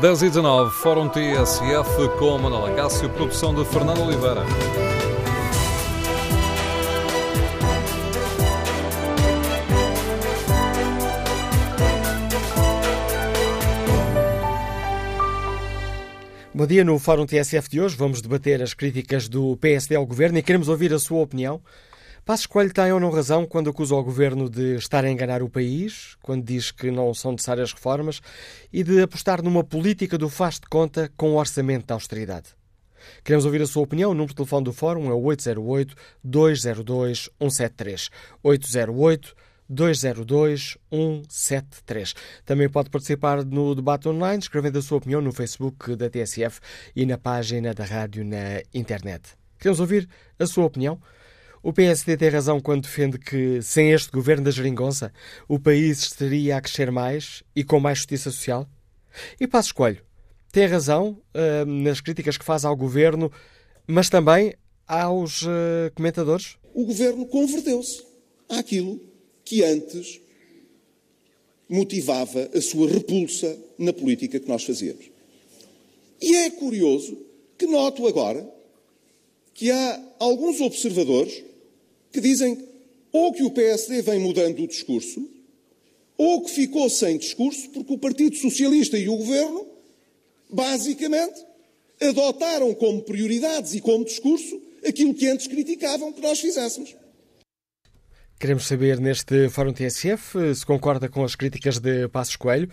10 e 19, Fórum TSF com Manuel Acácio, produção de Fernando Oliveira. Bom dia, no Fórum TSF de hoje vamos debater as críticas do PSD ao Governo e queremos ouvir a sua opinião. Passos Coelho tem ou não razão quando acusa o Governo de estar a enganar o país, quando diz que não são necessárias reformas e de apostar numa política do faz de conta com o orçamento da austeridade. Queremos ouvir a sua opinião. O número de telefone do Fórum é 808-202-173. 808-202-173. Também pode participar no debate online, escrevendo a sua opinião no Facebook da TSF e na página da rádio na internet. Queremos ouvir a sua opinião. O PSD tem razão quando defende que, sem este governo da geringonça, o país estaria a crescer mais e com mais justiça social? E Passo Escolho tem razão uh, nas críticas que faz ao governo, mas também aos uh, comentadores? O governo converteu-se àquilo que antes motivava a sua repulsa na política que nós fazíamos. E é curioso que noto agora que há alguns observadores que dizem ou que o PSD vem mudando o discurso, ou que ficou sem discurso, porque o Partido Socialista e o Governo, basicamente, adotaram como prioridades e como discurso aquilo que antes criticavam que nós fizéssemos. Queremos saber neste Fórum TSF se concorda com as críticas de Passos Coelho.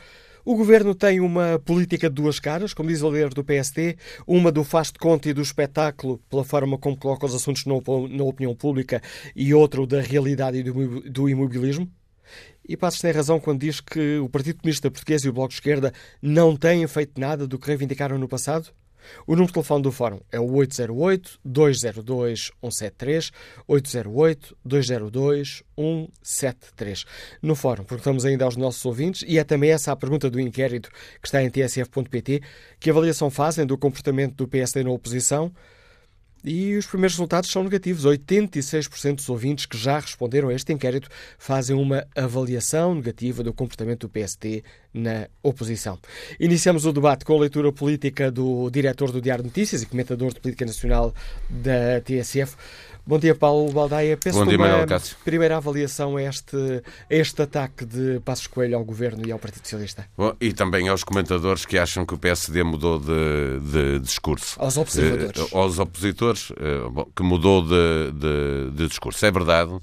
O governo tem uma política de duas caras, como diz o líder do PSD, uma do faz de conta e do espetáculo, pela forma como coloca os assuntos na opinião pública, e outra da realidade e do imobilismo? E Passos tem razão quando diz que o Partido Comunista Português e o Bloco de Esquerda não têm feito nada do que reivindicaram no passado? O número de telefone do Fórum é o 808-202-173, 808-202-173. No Fórum, perguntamos ainda aos nossos ouvintes, e é também essa a pergunta do inquérito que está em tsf.pt, que avaliação fazem do comportamento do PSD na oposição? E os primeiros resultados são negativos. 86% dos ouvintes que já responderam a este inquérito fazem uma avaliação negativa do comportamento do PSD na oposição. Iniciamos o debate com a leitura política do diretor do Diário de Notícias e comentador de política nacional da TSF. Bom dia, Paulo Baldaia. Bom dia, uma Manuel Cássio. primeira avaliação a este, a este ataque de Passos Coelho ao Governo e ao Partido Socialista. Bom, e também aos comentadores que acham que o PSD mudou de, de discurso. Aos observadores. Uh, aos opositores, uh, bom, que mudou de, de, de, discurso. É verdade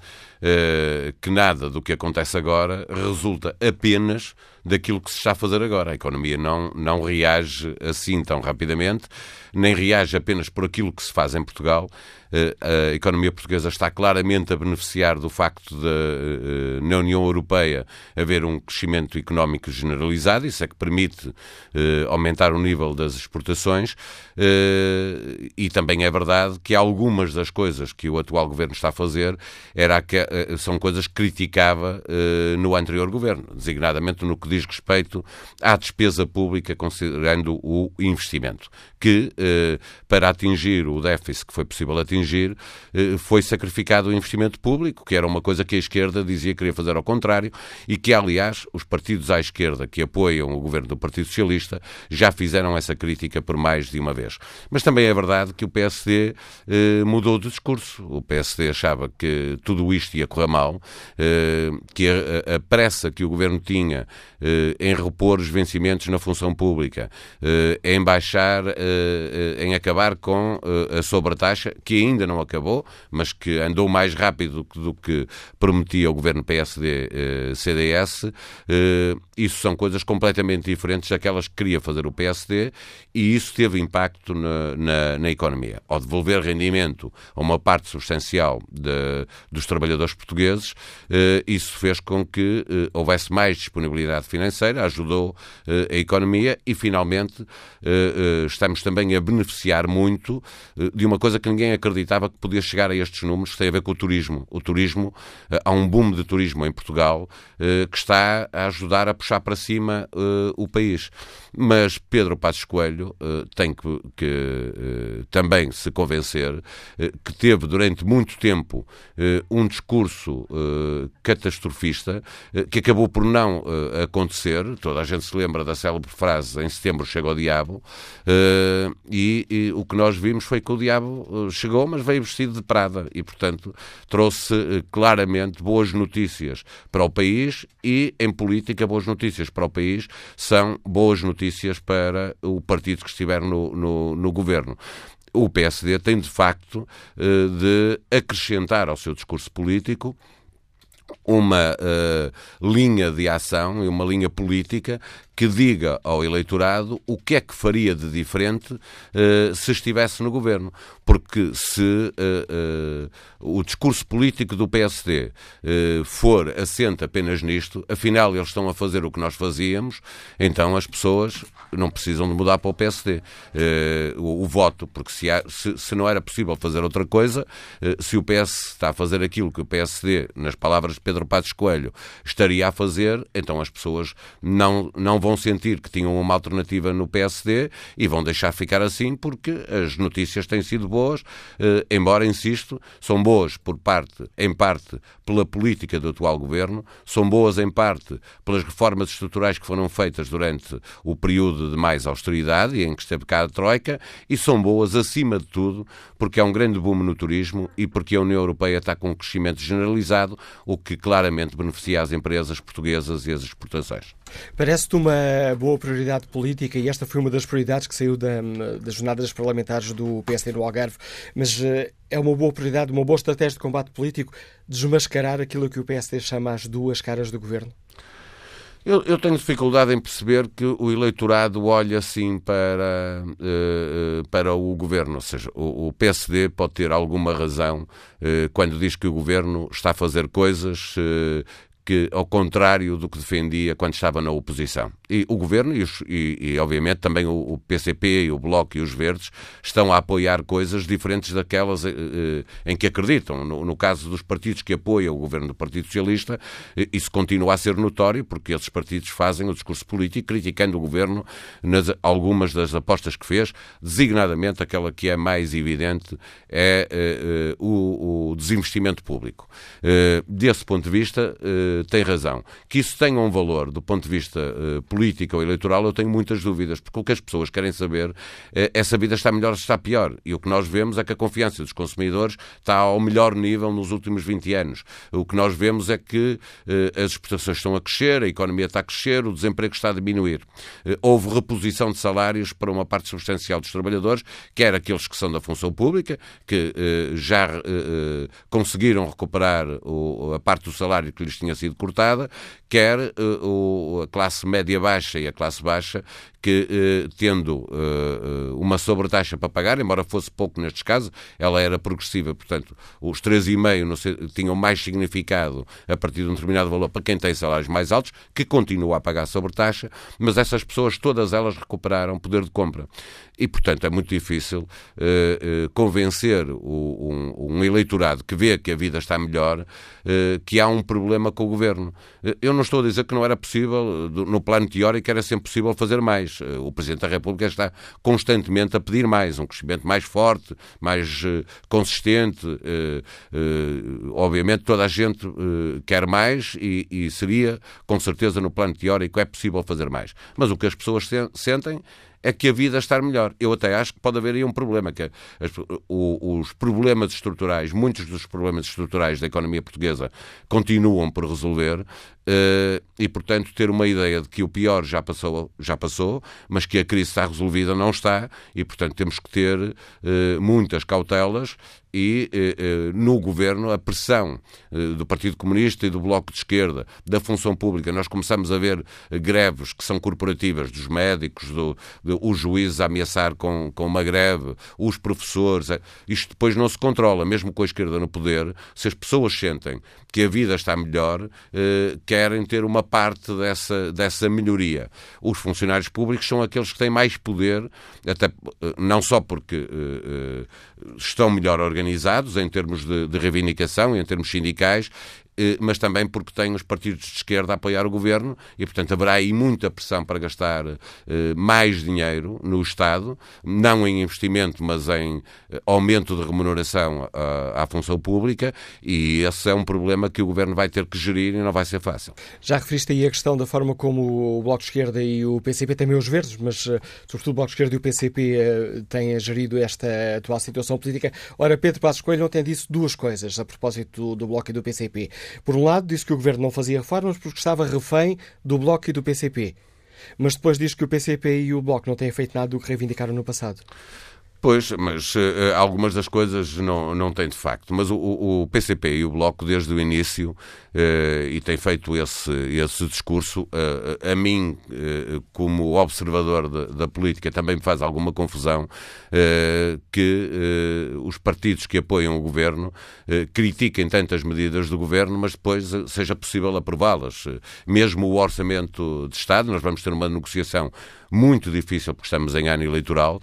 que nada do que acontece agora resulta apenas daquilo que se está a fazer agora. A economia não, não reage assim tão rapidamente, nem reage apenas por aquilo que se faz em Portugal, eh, a economia portuguesa está claramente a beneficiar do facto de, eh, na União Europeia, haver um crescimento económico generalizado, isso é que permite eh, aumentar o nível das exportações, e também é verdade que algumas das coisas que o atual governo está a fazer era são coisas que criticava no anterior governo, designadamente no que diz respeito à despesa pública, considerando o investimento, que para atingir o déficit que foi possível atingir, eh, foi sacrificado o investimento público, que era uma coisa que a esquerda dizia que queria fazer ao contrário e que, aliás, os partidos à esquerda que apoiam o governo do Partido Socialista já fizeram essa crítica por mais de uma vez. Mas também é verdade que o PSD eh, mudou de discurso. O PSD achava que tudo isto ia correr mal, eh, que a, pressa que o governo tinha eh, em repor os vencimentos na função pública, eh, em baixar, eh, em acabar com a sobretaxa, que ainda não acabou, mas que andou mais rápido do que prometia o governo PSD-CDS. Eh, eh, isso são coisas completamente diferentes daquelas que queria fazer o PSD e isso teve impacto na, na, na economia. Ao devolver rendimento a uma parte substancial de, dos trabalhadores portugueses, eh, isso fez com que houvesse mais disponibilidade financeira, ajudou a economia e, finalmente, estamos também a beneficiar muito de uma coisa que ninguém acredita acreditava que podia chegar a estes números que têm a ver com o turismo. O turismo, eh, há um boom de turismo em Portugal eh, que está a ajudar a puxar para cima eh, o país. Mas Pedro Passos Coelho tem que, que também se convencer que teve durante muito tempo um discurso uh, catastrofista uh, que acabou por não uh, acontecer. Toda a gente se lembra da célebre frase em setembro chega o diabo e, e, o que nós vimos foi que o diabo chegou, mas veio vestido de Prada e, portanto, trouxe claramente boas notícias para o país e, em política, boas notícias para o país são boas notícias para o partido que estiver no, no, no governo. O PSD tem de facto eh, de acrescentar ao seu discurso político uma uh, linha de ação e uma linha política que diga ao eleitorado o que é que faria de diferente uh, se estivesse no governo. Porque se uh, uh, o discurso político do PSD for assente apenas nisto, afinal eles estão a fazer o que nós fazíamos, então as pessoas não precisam de mudar para o PSD o, voto, porque se, se, não era possível fazer outra coisa, se o PS está a fazer aquilo que o PSD, nas palavras de Pedro Passos Coelho, estaria a fazer, então as pessoas não, não vão sentir que tinham uma alternativa no PSD e vão deixar ficar assim porque as notícias têm sido boas, eh, embora, insisto, são boas por parte, em parte, pela política do atual governo, são boas em parte pelas reformas estruturais que foram feitas durante o período de mais austeridade e em que esteve cá a Troika, e são boas, acima de tudo, porque há um grande boom no turismo e porque a União Europeia está com um crescimento generalizado, o que claramente beneficia as empresas portuguesas e as exportações. Parece-te uma boa prioridade política e esta foi uma das prioridades que saiu da, das jornadas parlamentares do PSD no Algarve, mas eh, é uma boa prioridade, uma boa estratégia de combate político desmascarar aquilo que o PSD chama as duas caras do governo? Eu, eu, tenho dificuldade em perceber que o eleitorado olha assim para, uh, para o governo. Ou seja, o, o, PSD pode ter alguma razão uh, quando diz que o governo está a fazer coisas uh, que, ao contrário do que defendia quando estava na oposição. E o Governo e, os, e, e obviamente, também o, o, PCP e o Bloco e os Verdes estão a apoiar coisas diferentes daquelas eh, eh, em que acreditam. No, no, caso dos partidos que apoiam o Governo do Partido Socialista, eh, isso continua a ser notório, porque esses partidos fazem o discurso político criticando o Governo nas algumas das apostas que fez, designadamente aquela que é mais evidente é eh, o, o, desinvestimento público. Eh, desse ponto de vista, eh, tem razão. Que isso tenha um valor do ponto de vista político política ou eleitoral, eu tenho muitas dúvidas, porque o que as pessoas querem saber é, é se a vida está melhor ou se está pior. E o que nós vemos é que a confiança dos consumidores está ao melhor nível nos últimos 20 anos. O que nós vemos é que eh, as exportações estão a crescer, a economia está a crescer, o desemprego está a diminuir. Eh, houve reposição de salários para uma parte substancial dos trabalhadores, quer aqueles que são da função pública, que eh, já eh, eh, conseguiram recuperar a parte do salário que lhes tinha sido cortada, quer eh, a classe média baixa e a classe baixa que, eh, tendo eh, uma sobretaxa para pagar, embora fosse pouco nestes casos, ela era progressiva, portanto, os 3,5 tinham mais significado a partir de um determinado valor para quem tem salários mais altos, que continua a pagar sobretaxa, mas essas pessoas, todas elas recuperaram poder de compra. E, portanto, é muito difícil uh, uh, convencer o, um, um, eleitorado que vê que a vida está melhor uh, que há um problema com o governo. eu não estou a dizer que não era possível, no plano teórico, era sempre possível fazer mais. o Presidente da República está constantemente a pedir mais, um crescimento mais forte, mais consistente. obviamente, toda a gente quer mais e, seria, com certeza, no plano teórico, é possível fazer mais. Mas o que as pessoas sentem é que a vida está melhor. Eu até acho que pode haver aí um problema, que as, o, os problemas estruturais, muitos dos problemas estruturais da economia portuguesa continuam por resolver e, portanto, ter uma ideia de que o pior já passou, já passou, mas que a crise está resolvida, não está, e, portanto, temos que ter uh, muitas cautelas e uh, no governo a pressão do Partido Comunista e do Bloco de Esquerda, da função pública. Nós começamos a ver greves que são corporativas, dos médicos, do, de, os juízes a ameaçar com, com uma greve, os professores. Isto depois não se controla, mesmo com a esquerda no poder. Se as pessoas sentem que a vida está melhor, querem ter uma parte dessa, dessa melhoria. Os funcionários públicos são aqueles que têm mais poder, até, eh, não só porque uh, estão melhor organizados em termos de, de reivindicação, em termos sindicais, mas também porque tem os partidos de esquerda a apoiar o governo e, portanto, haverá aí muita pressão para gastar mais dinheiro no Estado, não em investimento, mas em aumento de remuneração à, à função pública, e esse é um problema que o governo vai ter que gerir e não vai ser fácil. Já referiste aí a questão da forma como o Bloco de Esquerda e o PCP, também os verdes, mas sobretudo o Bloco de Esquerda e o PCP têm gerido esta atual situação política. Ora, Pedro Passos Coelho ontem disse duas coisas a propósito do, do Bloco e do PCP. Por um lado, disse que o governo não fazia reformas porque estava refém do Bloco e do PCP. Mas depois diz que o PCP e o Bloco não têm feito nada do que reivindicaram no passado. Pois, mas uh, algumas das coisas não, não têm de facto. Mas o, o PCP e o Bloco, desde o início, uh, e tem feito esse, esse discurso, uh, a mim, como observador da política, também me faz alguma confusão que os partidos que apoiam o governo critiquem tantas medidas do governo, mas depois seja possível aprová-las. Mesmo o orçamento de Estado, nós vamos ter uma negociação muito difícil, porque estamos em ano eleitoral.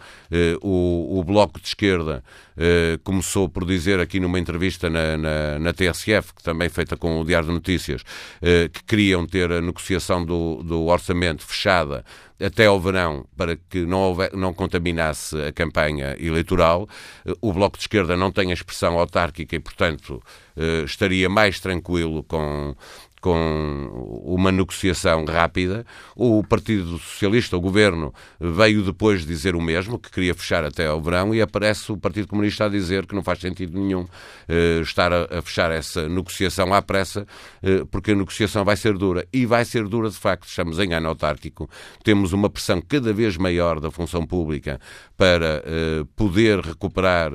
o o Bloco de Esquerda eh, começou por dizer aqui numa entrevista na, na, na, TSF, que também feita com o Diário de Notícias, eh, que queriam ter a negociação do, do orçamento fechada até ao verão para que não, houver, não contaminasse a campanha eleitoral. Eh, o Bloco de Esquerda não tem a expressão autárquica e, portanto, estaria mais tranquilo com, com uma negociação rápida. O Partido Socialista, o governo, veio depois dizer o mesmo, que queria fechar até ao verão, e aparece o Partido Comunista a dizer que não faz sentido nenhum uh, estar a, a, fechar essa negociação à pressa, uh, porque a negociação vai ser dura. E vai ser dura de facto. Estamos em ano autárquico, temos uma pressão cada vez maior da função pública para uh, poder recuperar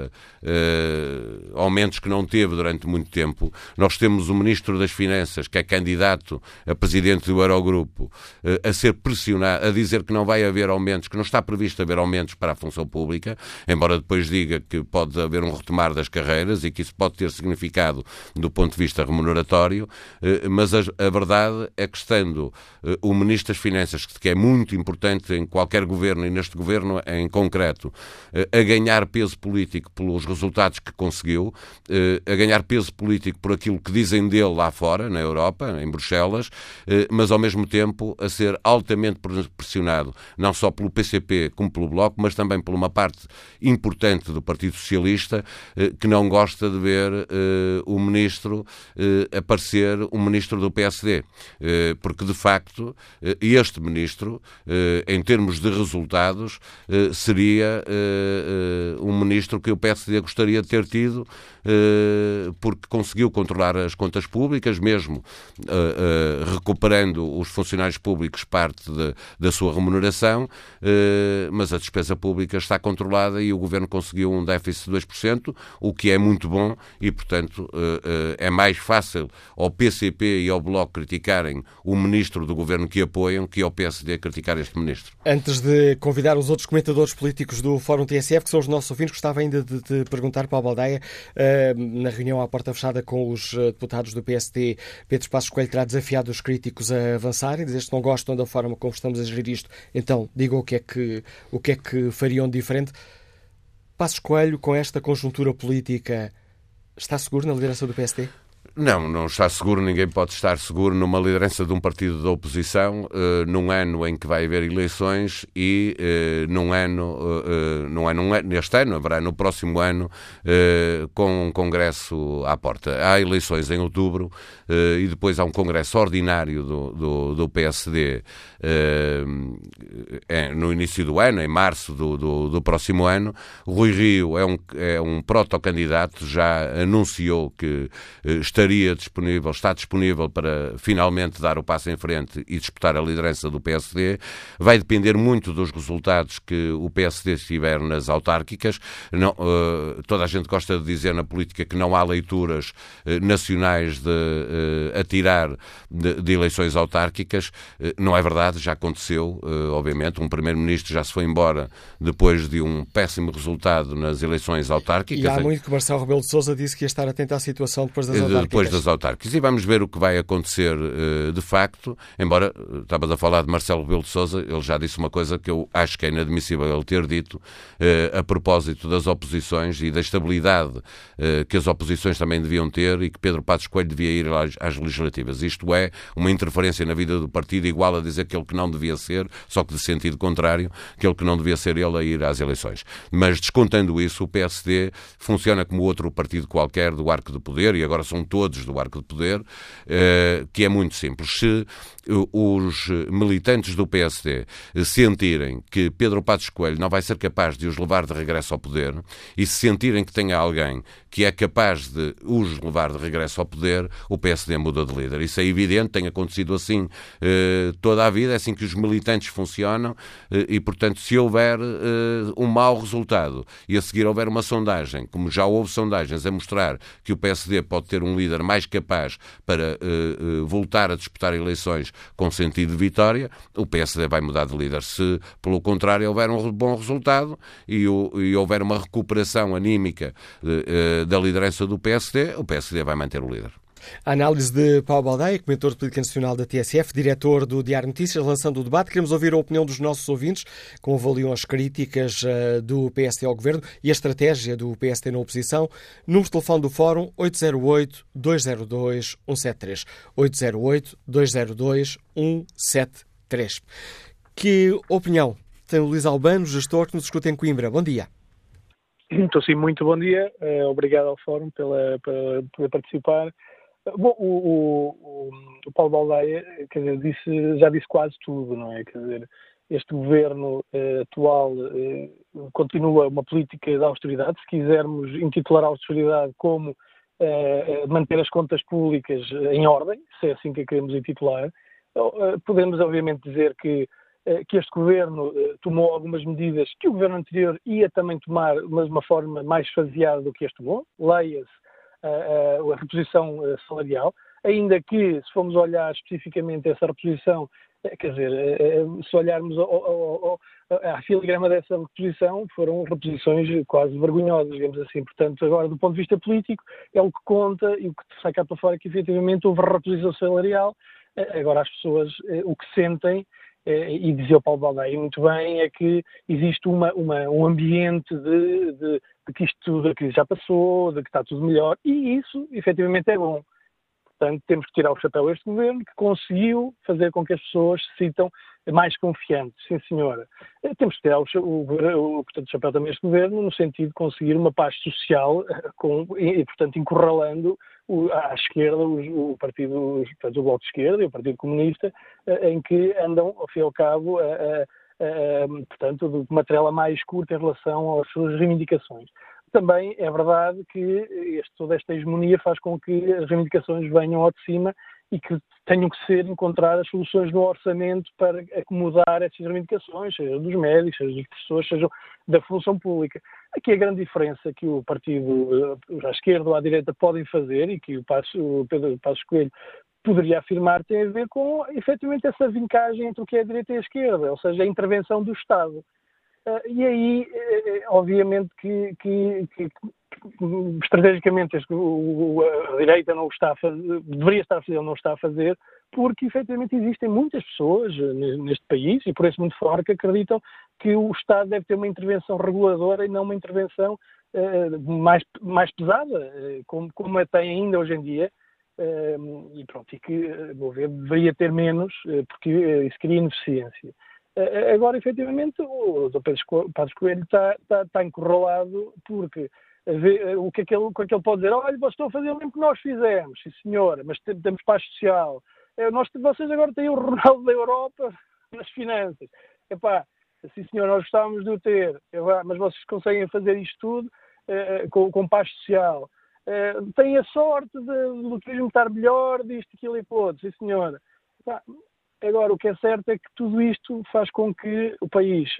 aumentos que não teve durante muito tempo. Nós temos o Ministro das Finanças, que é candidato a presidente do Eurogrupo eh, a ser pressionado, a dizer que não vai haver aumentos, que não está previsto haver aumentos para a função pública, embora depois diga que pode haver um retomar das carreiras e que isso pode ter significado do ponto de vista remuneratório, eh, mas a, verdade é que estando eh, o Ministro das Finanças, que é muito importante em qualquer governo e neste governo em concreto, a ganhar peso político pelos resultados que conseguiu, a ganhar peso político por aquilo que dizem dele lá fora, na Europa, Europa, em Bruxelas, eh, mas ao mesmo tempo a ser altamente pressionado, não só pelo PCP como pelo Bloco, mas também por uma parte importante do Partido Socialista eh, que não gosta de ver eh, o ministro aparecer um ministro do PSD, porque de facto este ministro, em termos de resultados, seria um ministro que o PSD gostaria de ter tido, porque conseguiu controlar as contas públicas, mesmo uh, recuperando os funcionários públicos parte de, da sua remuneração, uh, mas a despesa pública está controlada e o Governo conseguiu um déficit de 2%, o que é muito bom e, portanto, é mais fácil ao PCP e ao Bloco criticarem o Ministro do Governo que apoiam que ao PSD criticar este Ministro. Antes de convidar os outros comentadores políticos do Fórum TSF, que são os nossos ouvintes, gostava ainda de, de perguntar para a Baldeia, na reunião à porta fechada com os deputados do PSD, Pedro Passos Coelho terá desafiado os críticos a avançarem, dizer se não gostam da forma como estamos a gerir isto, então digam o que é que, o que, é que fariam diferente. Passos Coelho, com esta conjuntura política, está seguro na liderança do PSD? Não, não está seguro, ninguém pode estar seguro numa liderança de um partido da oposição uh, num ano em que vai haver eleições e uh, num ano, uh, num ano, neste ano, haverá no próximo ano, com um congresso à porta. Há eleições em outubro e depois há um congresso ordinário do, do, do PSD no início do ano, em março do, do, do próximo ano. Rui Rio é um, é um protocandidato, já anunciou que estaria disponível, está disponível para finalmente dar o passo em frente e disputar a liderança do PSD. Vai depender muito dos resultados que o PSD tiver nas autárquicas. Não, uh, toda a gente gosta de dizer na política que não há leituras uh, nacionais de uh, atirar de, de, eleições autárquicas. não é verdade, já aconteceu, obviamente. Um primeiro-ministro já se foi embora depois de um péssimo resultado nas eleições autárquicas. E há muito que Marcelo Rebelo de Sousa disse que ia estar atento à situação depois das autárquicas depois das autárquicas. E vamos ver o que vai acontecer uh, de facto, embora, uh, estavas a falar de Marcelo Rebelo de Sousa, ele já disse uma coisa que eu acho que é inadmissível ele ter dito, uh, a propósito das oposições e da estabilidade que as oposições também deviam ter e que Pedro Passos Coelho devia ir às, legislativas. Isto é uma interferência na vida do partido igual a dizer aquele que não devia ser, só que de sentido contrário, aquele que não devia ser ele a ir às eleições. Mas descontando isso, o PSD funciona como outro partido qualquer do arco de poder, e agora são todos do arco de poder, eh, que é muito simples. Se os militantes do PSD sentirem que Pedro Passos Coelho não vai ser capaz de os levar de regresso ao poder e se sentirem que tenha alguém que é capaz de os levar de regresso ao poder, o PSD muda de líder. Isso é evidente, tem acontecido assim eh, toda a vida, é assim que os militantes funcionam eh, e, portanto, se houver eh, um mau resultado e a seguir houver uma sondagem, como já houve sondagens a mostrar que o PSD pode ter um líder mais capaz para voltar a disputar eleições com sentido de vitória, o PSD vai mudar de líder. Se, pelo contrário, houver um bom resultado e, e houver uma recuperação anímica da liderança do PSD, o PSD vai manter o líder. A análise de Paulo Baldeia, comentador de política nacional da TSF, diretor do Diário Notícias, lançando o debate. Queremos ouvir a opinião dos nossos ouvintes, como avaliam as críticas uh, do PSD ao governo e a estratégia do PSD na oposição. Número de telefone do Fórum 808-202-173. 808-202-173. Que opinião tem o Luís Albano, gestor que nos escuta em Coimbra? Bom dia. Estou sim, muito bom dia. Uh, obrigado ao Fórum pela, pela, por participar. Bom, o, o, o Paulo Baldeia, quer dizer, disse, já disse quase tudo, não é? Quer dizer, este governo eh, atual eh, continua uma política de austeridade. Se quisermos intitular a austeridade como eh, manter as contas públicas em ordem, se é assim que a queremos intitular, eh, podemos obviamente dizer que, eh, que este governo eh, tomou algumas medidas que o governo anterior ia também tomar, mas de uma forma mais faseada do que este tomou. Leia-se a, reposição eh, salarial, ainda que, se formos olhar especificamente essa reposição, eh, quer dizer, eh, se olharmos à filigrama dessa reposição, foram reposições quase vergonhosas, digamos assim. Portanto, agora, do ponto de vista político, é o que conta e o que sai cá para fora é que, efetivamente, houve reposição salarial. Agora, as pessoas o que sentem e dizia o Paulo Baldeia muito bem, é que existe uma, uma, um ambiente de, de, de que isto tudo já passou, de que está tudo melhor, e isso efetivamente é bom. Portanto, temos que tirar o chapéu a este governo que conseguiu fazer com que as pessoas se sintam mais confiantes. Sim, senhora. Eh, temos que tirar o, o, o, portanto, o chapéu também a este governo no sentido de conseguir uma paz social eh, com, e, portanto, encurralando o, à esquerda o, partido, portanto, o Bloco de Esquerda e o Partido Comunista, eh, em que andam, ao fim e ao cabo, a, a uh, portanto, de uma trela mais curta em relação às suas reivindicações. Também é verdade que este, toda esta hegemonia faz com que as reivindicações venham ao de cima e que tenham que ser encontradas soluções no orçamento para acomodar essas reivindicações, seja dos médicos, seja dos professores, seja da função pública. Aqui a grande diferença que o partido à esquerda ou à direita podem fazer e que o, o Pedro Passos Coelho poderia afirmar tem a ver com, efetivamente, essa vincagem entre o que é a direita e a esquerda, ou seja, a intervenção do Estado. Uh, e aí, uh, obviamente, que, que, que, estrategicamente a direita não está fazer, deveria estar a fazer, não está a fazer, porque efetivamente existem muitas pessoas neste país, e por isso muito fora, que acreditam que o Estado deve ter uma intervenção reguladora e não uma intervenção uh, mais, mais pesada, como, como a tem ainda hoje em dia, e pronto, e que, meu ver, deveria ter menos, eh, porque eh, isso cria ineficiência. Agora, efetivamente, o Dr. Pedro Coelho está, está, está encurralado porque eh, o que, é que ele, o que é que ele pode dizer? Olha, vocês estão a fazer o mesmo que nós fizemos, sim senhora, mas temos paz social. Nós, vocês agora têm o Ronaldo da Europa nas finanças. Epá, sim senhor, nós gostávamos de o ter, mas vocês conseguem fazer isto tudo com, com paz social. Uh, tem a sorte de, do turismo estar melhor, disto, aquilo e outro, sim senhora. Agora, o que é certo é que tudo isto faz com que o país,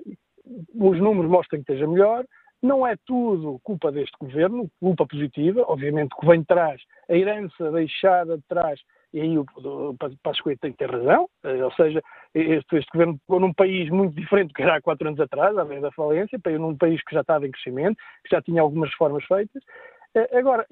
os números mostrem que esteja melhor, não é tudo culpa deste governo, culpa positiva, obviamente que vem de trás, a herança deixada de trás, e aí o, o tem que ter razão, eh, ou seja, este, este governo pôs num país muito diferente do que era há quatro anos atrás, além da falência, num país que já estava em crescimento, que já tinha algumas reformas feitas, Agora,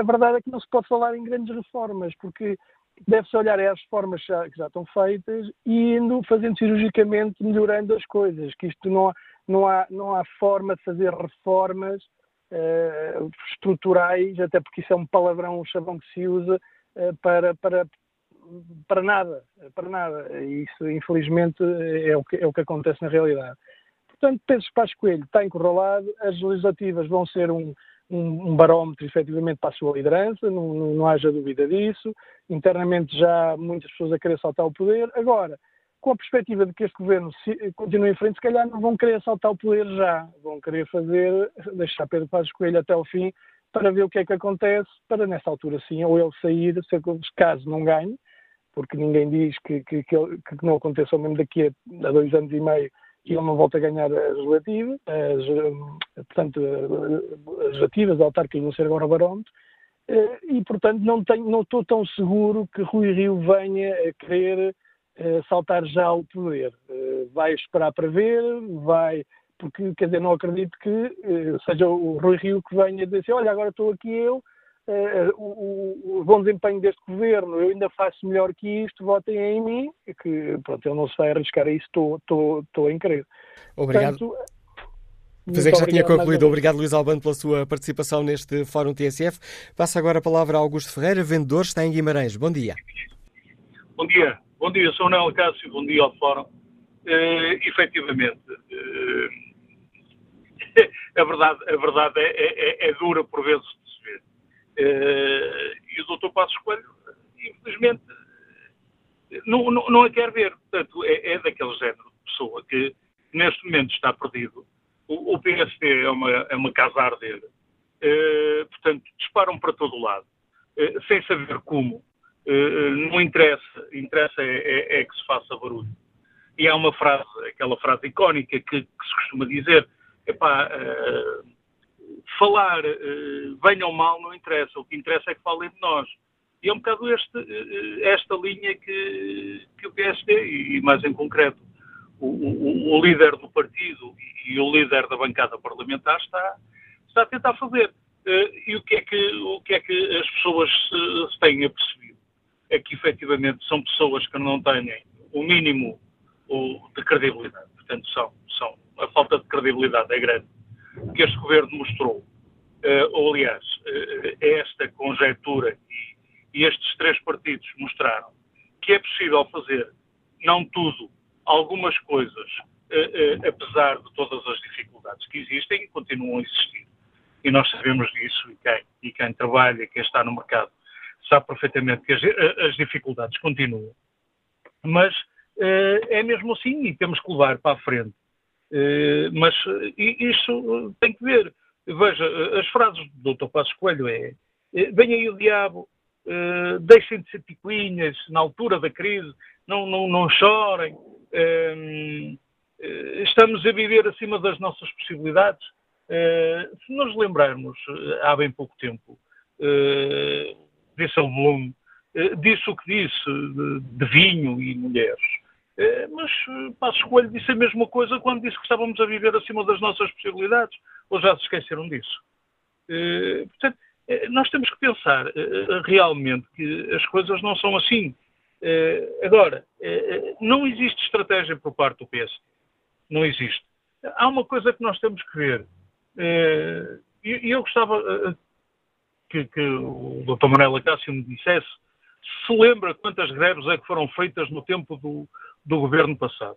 a verdade é que não se pode falar em grandes reformas, porque deve-se olhar às reformas que já estão feitas e indo fazendo cirurgicamente, melhorando as coisas, que isto não não há, não há forma de fazer reformas uh, estruturais, até porque isso é um palavrão, um chavão que se usa uh, para, para, para nada, para nada. Isso, infelizmente, é o que, é o que acontece na realidade. Portanto, Pedro Passos Coelho está encurralado, as legislativas vão ser um, um, um barómetro, efetivamente, para a sua liderança, não, não, não haja dúvida disso. Internamente já muitas pessoas a querer saltar o poder. Agora, com a perspectiva de que este governo continue em frente, se calhar não vão querer saltar o poder já, vão querer fazer, deixar Pedro Passos Coelho até o fim, para ver o que é que acontece, para nessa altura sim, ou ele sair, se caso não ganhe, porque ninguém diz que, que, que, não aconteça mesmo daqui a, dois anos e meio ele não volta a ganhar as legislativas, as, hum, portanto, as legislativas, a autárquicas vão ser agora barómetro, eh, e portanto não, tenho, não estou tão seguro que Rui Rio venha a querer eh, saltar já ao poder. Eh, vai esperar para ver, vai porque, quer dizer, não acredito que seja o Rui Rio que venha dizer olha, agora estou aqui eu, uh, o, o, bom desempenho deste governo, eu ainda faço melhor que isto, votem em mim, que pronto, ele não se vai arriscar a isso, estou, estou, estou em crer. Obrigado. Portanto, Pois é que já tinha concluído. Obrigado, Luís Albano, pela sua participação neste Fórum TSF. Passa agora a palavra a Augusto Ferreira, vendedor, está em Guimarães. Bom dia. Bom dia. Bom dia, sou Nel Cássio. Bom dia ao Fórum. Uh, efetivamente, uh, a verdade, a verdade é, é, é, dura por vezes e o doutor Passos Coelho, infelizmente, não, não, não a quer ver. Portanto, é, é daquele género de pessoa que neste momento está perdido. O, o PSD é uma, é uma casa a arder. Uh, portanto, disparam para todo lado, uh, sem saber como. não interessa, interessa é, é, é, que se faça barulho. E há uma frase, aquela frase icónica que, que se costuma dizer, epá, uh, falar, uh, venha ou mal, não interessa. O que interessa é que falem de nós. E é um bocado este, uh, esta linha que, que o PSD, e mais em concreto o, o, o, líder do partido e o líder da bancada parlamentar, está, está a tentar fazer. Uh, e o que, é que, o que é que as pessoas se, se têm apercebido? É que efetivamente são pessoas que não têm o mínimo de credibilidade. Portanto, são, são, a falta de credibilidade é grande que este governo mostrou, uh, ou aliás, uh, esta conjectura e, e estes três partidos mostraram que é possível fazer, não tudo, algumas coisas, uh, apesar de todas as dificuldades que existem e continuam a existir. E nós sabemos disso, e quem, e quem trabalha, quem está no mercado, sabe perfeitamente que as, as dificuldades continuam. Mas é mesmo assim e temos que levar para a frente mas isso tem que ver. Veja, as frases do Dr. Passos Coelho é venha aí o diabo, deixem de ser picuinhas na altura da crise, não, não, não chorem, estamos a viver acima das nossas possibilidades. Se nos lembrarmos, há bem pouco tempo, disse ao Bloom, disse o que disse de vinho e mulheres. Eh, mas eh, Passos Coelho disse a mesma coisa quando disse que estávamos a viver acima das nossas possibilidades, ou já se esqueceram disso. Eh, portanto, nós temos que pensar realmente que as coisas não são assim. Agora, não existe estratégia por parte do PS. Não existe. Há uma coisa que nós temos que ver. E eu gostava que, que o Dr. Manuel Acácio me dissesse se lembra quantas greves é que foram feitas no tempo do, do governo passado.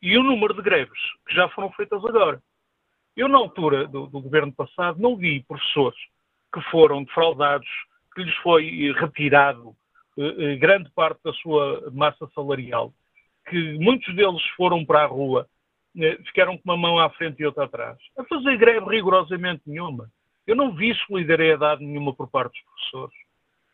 E o número de greves que já foram feitas agora. Eu, na altura do, do governo passado, não vi professores que foram defraudados, que lhes foi retirado eh, eh, grande parte da sua massa salarial, que muitos deles foram para a rua, eh, ficaram com uma mão à frente e outra atrás, a fazer greve rigorosamente nenhuma. Eu não vi solidariedade nenhuma por parte dos professores.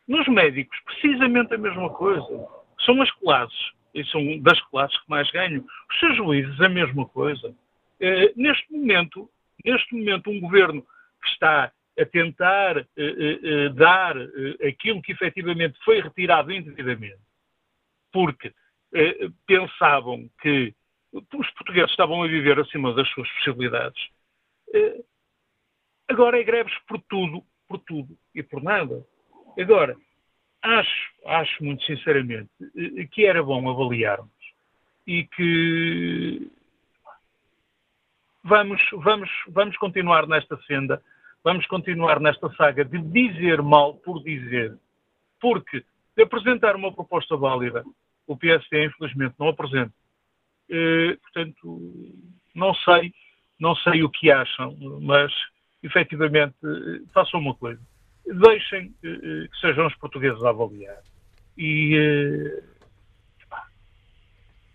Nos médicos, precisamente a mesma coisa. São as classes e são das classes que mais ganham. Os seus juízes, a mesma coisa. Uh, neste momento, neste momento, um governo que está a tentar uh, uh, dar aquilo que efetivamente foi retirado indevidamente, porque pensavam que os portugueses estavam a viver acima das suas possibilidades, agora é greves por tudo por tudo e por nada. Agora, acho, acho muito sinceramente eh, que era bom avaliarmos e que vamos, vamos, vamos continuar nesta senda, vamos continuar nesta saga de dizer mal por dizer, porque de apresentar uma proposta válida, o PSD infelizmente não apresenta. Eh, portanto, não sei, não sei o que acham, mas efetivamente eh, façam uma coisa. Deixem eh, que sejam os portugueses a avaliar. E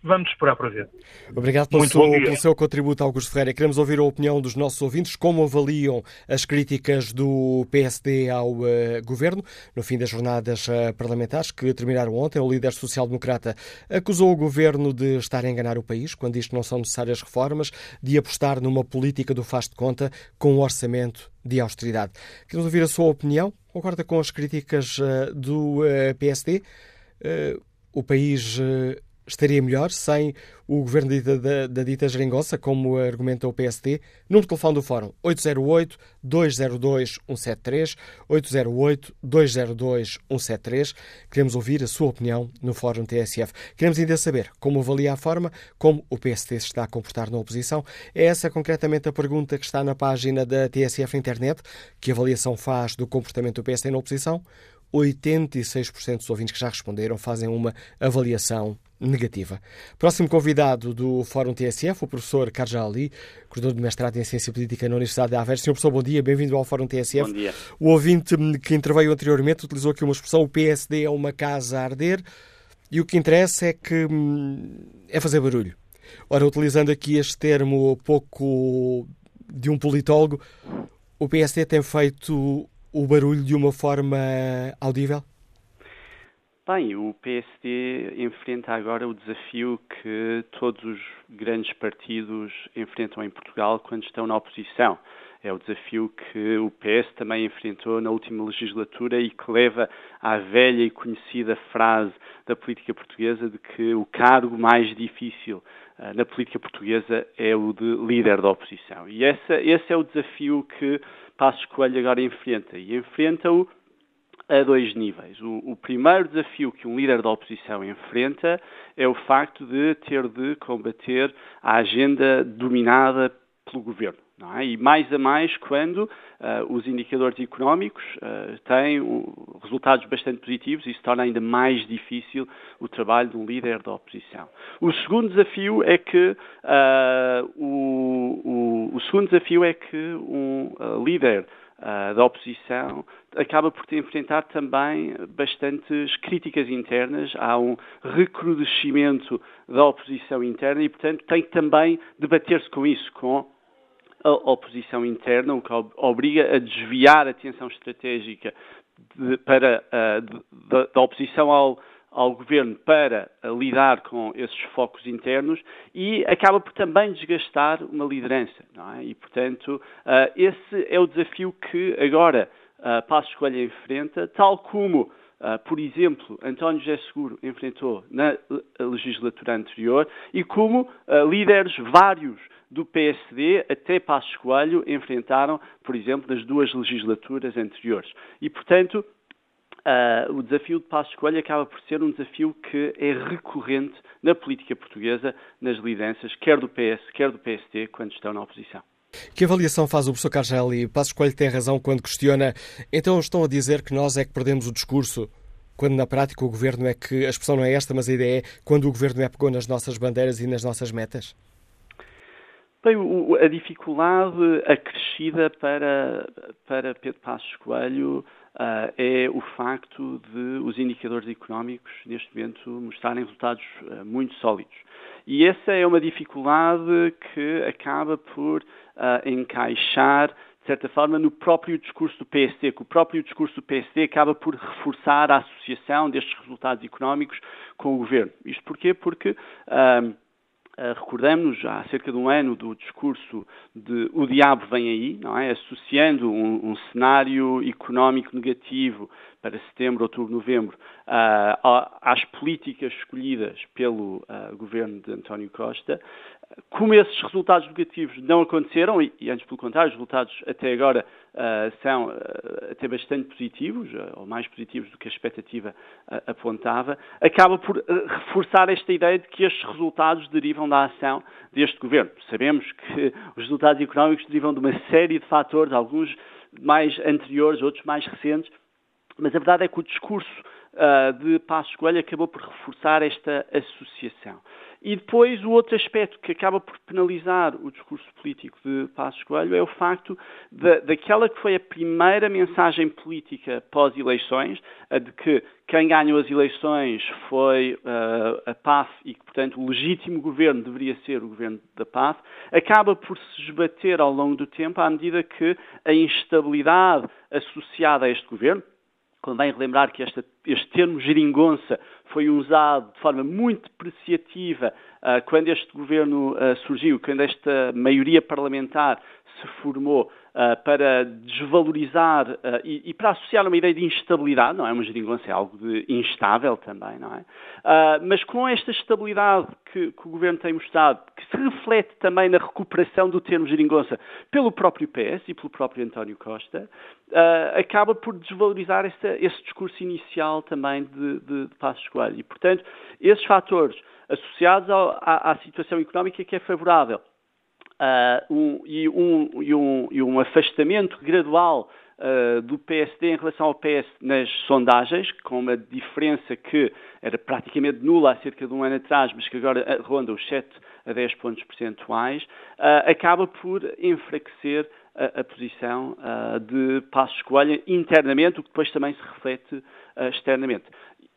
Vamos esperar para ver. Obrigado pelo, seu, pelo seu, contributo, Augusto Ferreira. Queremos ouvir a opinião dos nossos ouvintes, como avaliam as críticas do PSD ao uh, governo no fim das jornadas uh, parlamentares que terminaram ontem. O líder social-democrata acusou o governo de estar a enganar o país quando diz que não são necessárias reformas, de apostar numa política do faz de conta com um orçamento de austeridade. Queremos ouvir a sua opinião. Concorda com as críticas uh, do PSD? o país estaria melhor sem o governo da, da, da dita geringonça, como argumenta o PSD. Número de telefone do Fórum 808-202-173, 808-202-173. Queremos ouvir a sua opinião no Fórum TSF. Queremos ainda saber como avalia a forma como o PSD se está a comportar na oposição. É essa concretamente a pergunta que está na página da TSF Internet. Que avaliação faz do comportamento do PSD na oposição? 86% dos ouvintes que já responderam fazem uma avaliação negativa. Próximo convidado do Fórum TSF, o professor Carja Ali, coordenador de mestrado em Ciência Política na Universidade de Aveiro. Senhor professor, bom dia, bem-vindo ao Fórum TSF. Bom dia. O ouvinte que interveio anteriormente utilizou aqui uma expressão, o PSD é uma casa a arder, e o que interessa é que hum, é fazer barulho. Ora, utilizando aqui este termo pouco de um politólogo, o PSD tem feito o barulho de uma forma audível? Bem, o PSD enfrenta agora o desafio que todos os grandes partidos enfrentam em Portugal quando estão na oposição. É o desafio que o PS também enfrentou na última legislatura e que leva à velha e conhecida frase da política portuguesa de que o cargo mais difícil na política portuguesa é o de líder da oposição. E essa, esse é o desafio que Passos Coelho agora enfrenta. E enfrenta-o a dois níveis. O, o, primeiro desafio que um líder da oposição enfrenta é o facto de ter de combater a agenda dominada pelo governo. É? E mais a mais quando uh, os indicadores económicos uh, têm resultados bastante positivos, isso torna ainda mais difícil o trabalho de um líder da oposição. O segundo desafio é que uh, o, o, o, segundo desafio é que um líder da oposição acaba por enfrentar também bastantes críticas internas, há um recrudescimento da oposição interna e, portanto, tem que também debater-se com isso, com a oposição interna, o que obriga a desviar a atenção estratégica de, para, de, da oposição ao ao governo para lidar com esses focos internos e acaba por também desgastar uma liderança. É? E, portanto, esse é o desafio que agora uh, Passos Coelho enfrenta, tal como, uh, por exemplo, António José Seguro enfrentou na legislatura anterior e como uh, líderes vários do PSD até Passos Coelho enfrentaram, por exemplo, nas duas legislaturas anteriores. E, portanto, Uh, o desafio de Passos Coelho acaba por ser um desafio que é recorrente na política portuguesa, nas lideranças, quer do PS, quer do PST, quando estão na oposição. Que avaliação faz o professor Cargelli? Passos Coelho tem razão quando questiona, então estão a dizer que nós é que perdemos o discurso, quando na prática o governo é que, a expressão não é esta, mas a ideia é quando o governo é pegou nas nossas bandeiras e nas nossas metas? Bem, a dificuldade acrescida para, para Pedro Passos Coelho uh, é o facto de os indicadores económicos, neste momento, mostrarem resultados uh, muito sólidos. E essa é uma dificuldade que acaba por uh, encaixar, de certa forma, no próprio discurso do PSD, que o próprio discurso do PSD acaba por reforçar a associação destes resultados económicos com o governo. Isto porquê? Porque. Uh, Uh, Recordamos-nos, há cerca de um ano, do discurso de O Diabo Vem Aí, não é? associando um, um cenário económico negativo para setembro, outubro, novembro, uh, às políticas escolhidas pelo uh, governo de António Costa, como esses resultados negativos não aconteceram, e, e antes pelo contrário, os resultados até agora são uh, até bastante positivos, uh, ou mais positivos do que a expectativa apontava, acaba por reforçar esta ideia de que estes resultados derivam da ação deste governo. Sabemos que os resultados económicos derivam de uma série de fatores, alguns mais anteriores, outros mais recentes, mas a verdade é que o discurso de Passos Coelho acabou por reforçar esta associação. E depois o outro aspecto que acaba por penalizar o discurso político de Passos Coelho é o facto de, daquela que foi a primeira mensagem política pós-eleições, a de que quem ganhou as eleições foi uh, a PAF e que, portanto, o legítimo governo deveria ser o governo da PAF, acaba por se esbater ao longo do tempo à medida que a instabilidade associada a este governo, Convém relembrar que este, este termo geringonça foi usado de forma muito depreciativa uh, quando este governo uh, surgiu, quando esta maioria parlamentar se formou para desvalorizar uh, e, e, para associar uma ideia de instabilidade, não é? Uma geringonça é algo de instável também, não é? Uh, mas com esta estabilidade que, que, o Governo tem mostrado, que se reflete também na recuperação do termo geringonça pelo próprio PS e pelo próprio António Costa, acaba por desvalorizar esse, esse discurso inicial também de, de, de Passos Coelho. E, portanto, esses fatores associados ao, à, à situação económica que é favorável uh, um, e, um, e, um, e, um, afastamento gradual uh, do PSD em relação ao PS nas sondagens, com uma diferença que era praticamente nula há cerca de um ano atrás, mas que agora ronda os 7 a 10 pontos percentuais, uh, acaba por enfraquecer a, a posição de Passos Coelho internamente, o que depois também se reflete externamente.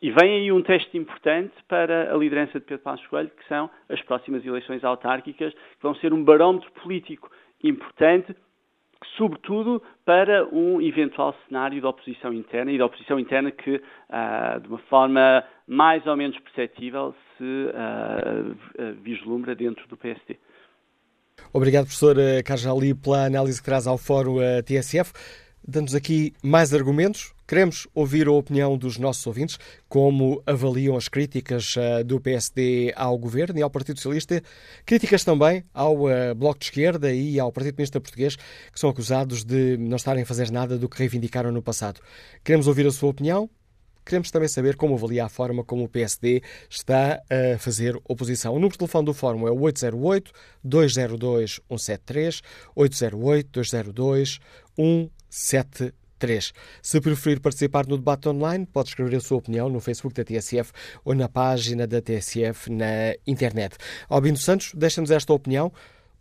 E vem aí um teste importante para a liderança de Pedro Passos Coelho, que são as próximas eleições autárquicas, que vão ser um barómetro político importante, sobretudo para um eventual cenário de oposição interna e de oposição interna que, uh, de uma forma mais ou menos perceptível, se uh, vislumbra dentro do PSD. Obrigado, professor Carlos Ali, pela análise que traz ao Fórum TSF dando-nos aqui mais argumentos. Queremos ouvir a opinião dos nossos ouvintes, como avaliam as críticas uh, do PSD ao Governo e ao Partido Socialista, críticas também ao uh, Bloco de Esquerda e ao Partido Comunista Português, que são acusados de não estarem a fazer nada do que reivindicaram no passado. Queremos ouvir a sua opinião. Queremos também saber como avalia a forma como o PSD está a fazer oposição. O número de telefone do Fórum é o 808-202-173, 808-202-173. 73. Se preferir participar no debate online, pode escrever a sua opinião no Facebook da TSF ou na página da TSF na internet. Albino Santos, deixa-nos esta opinião.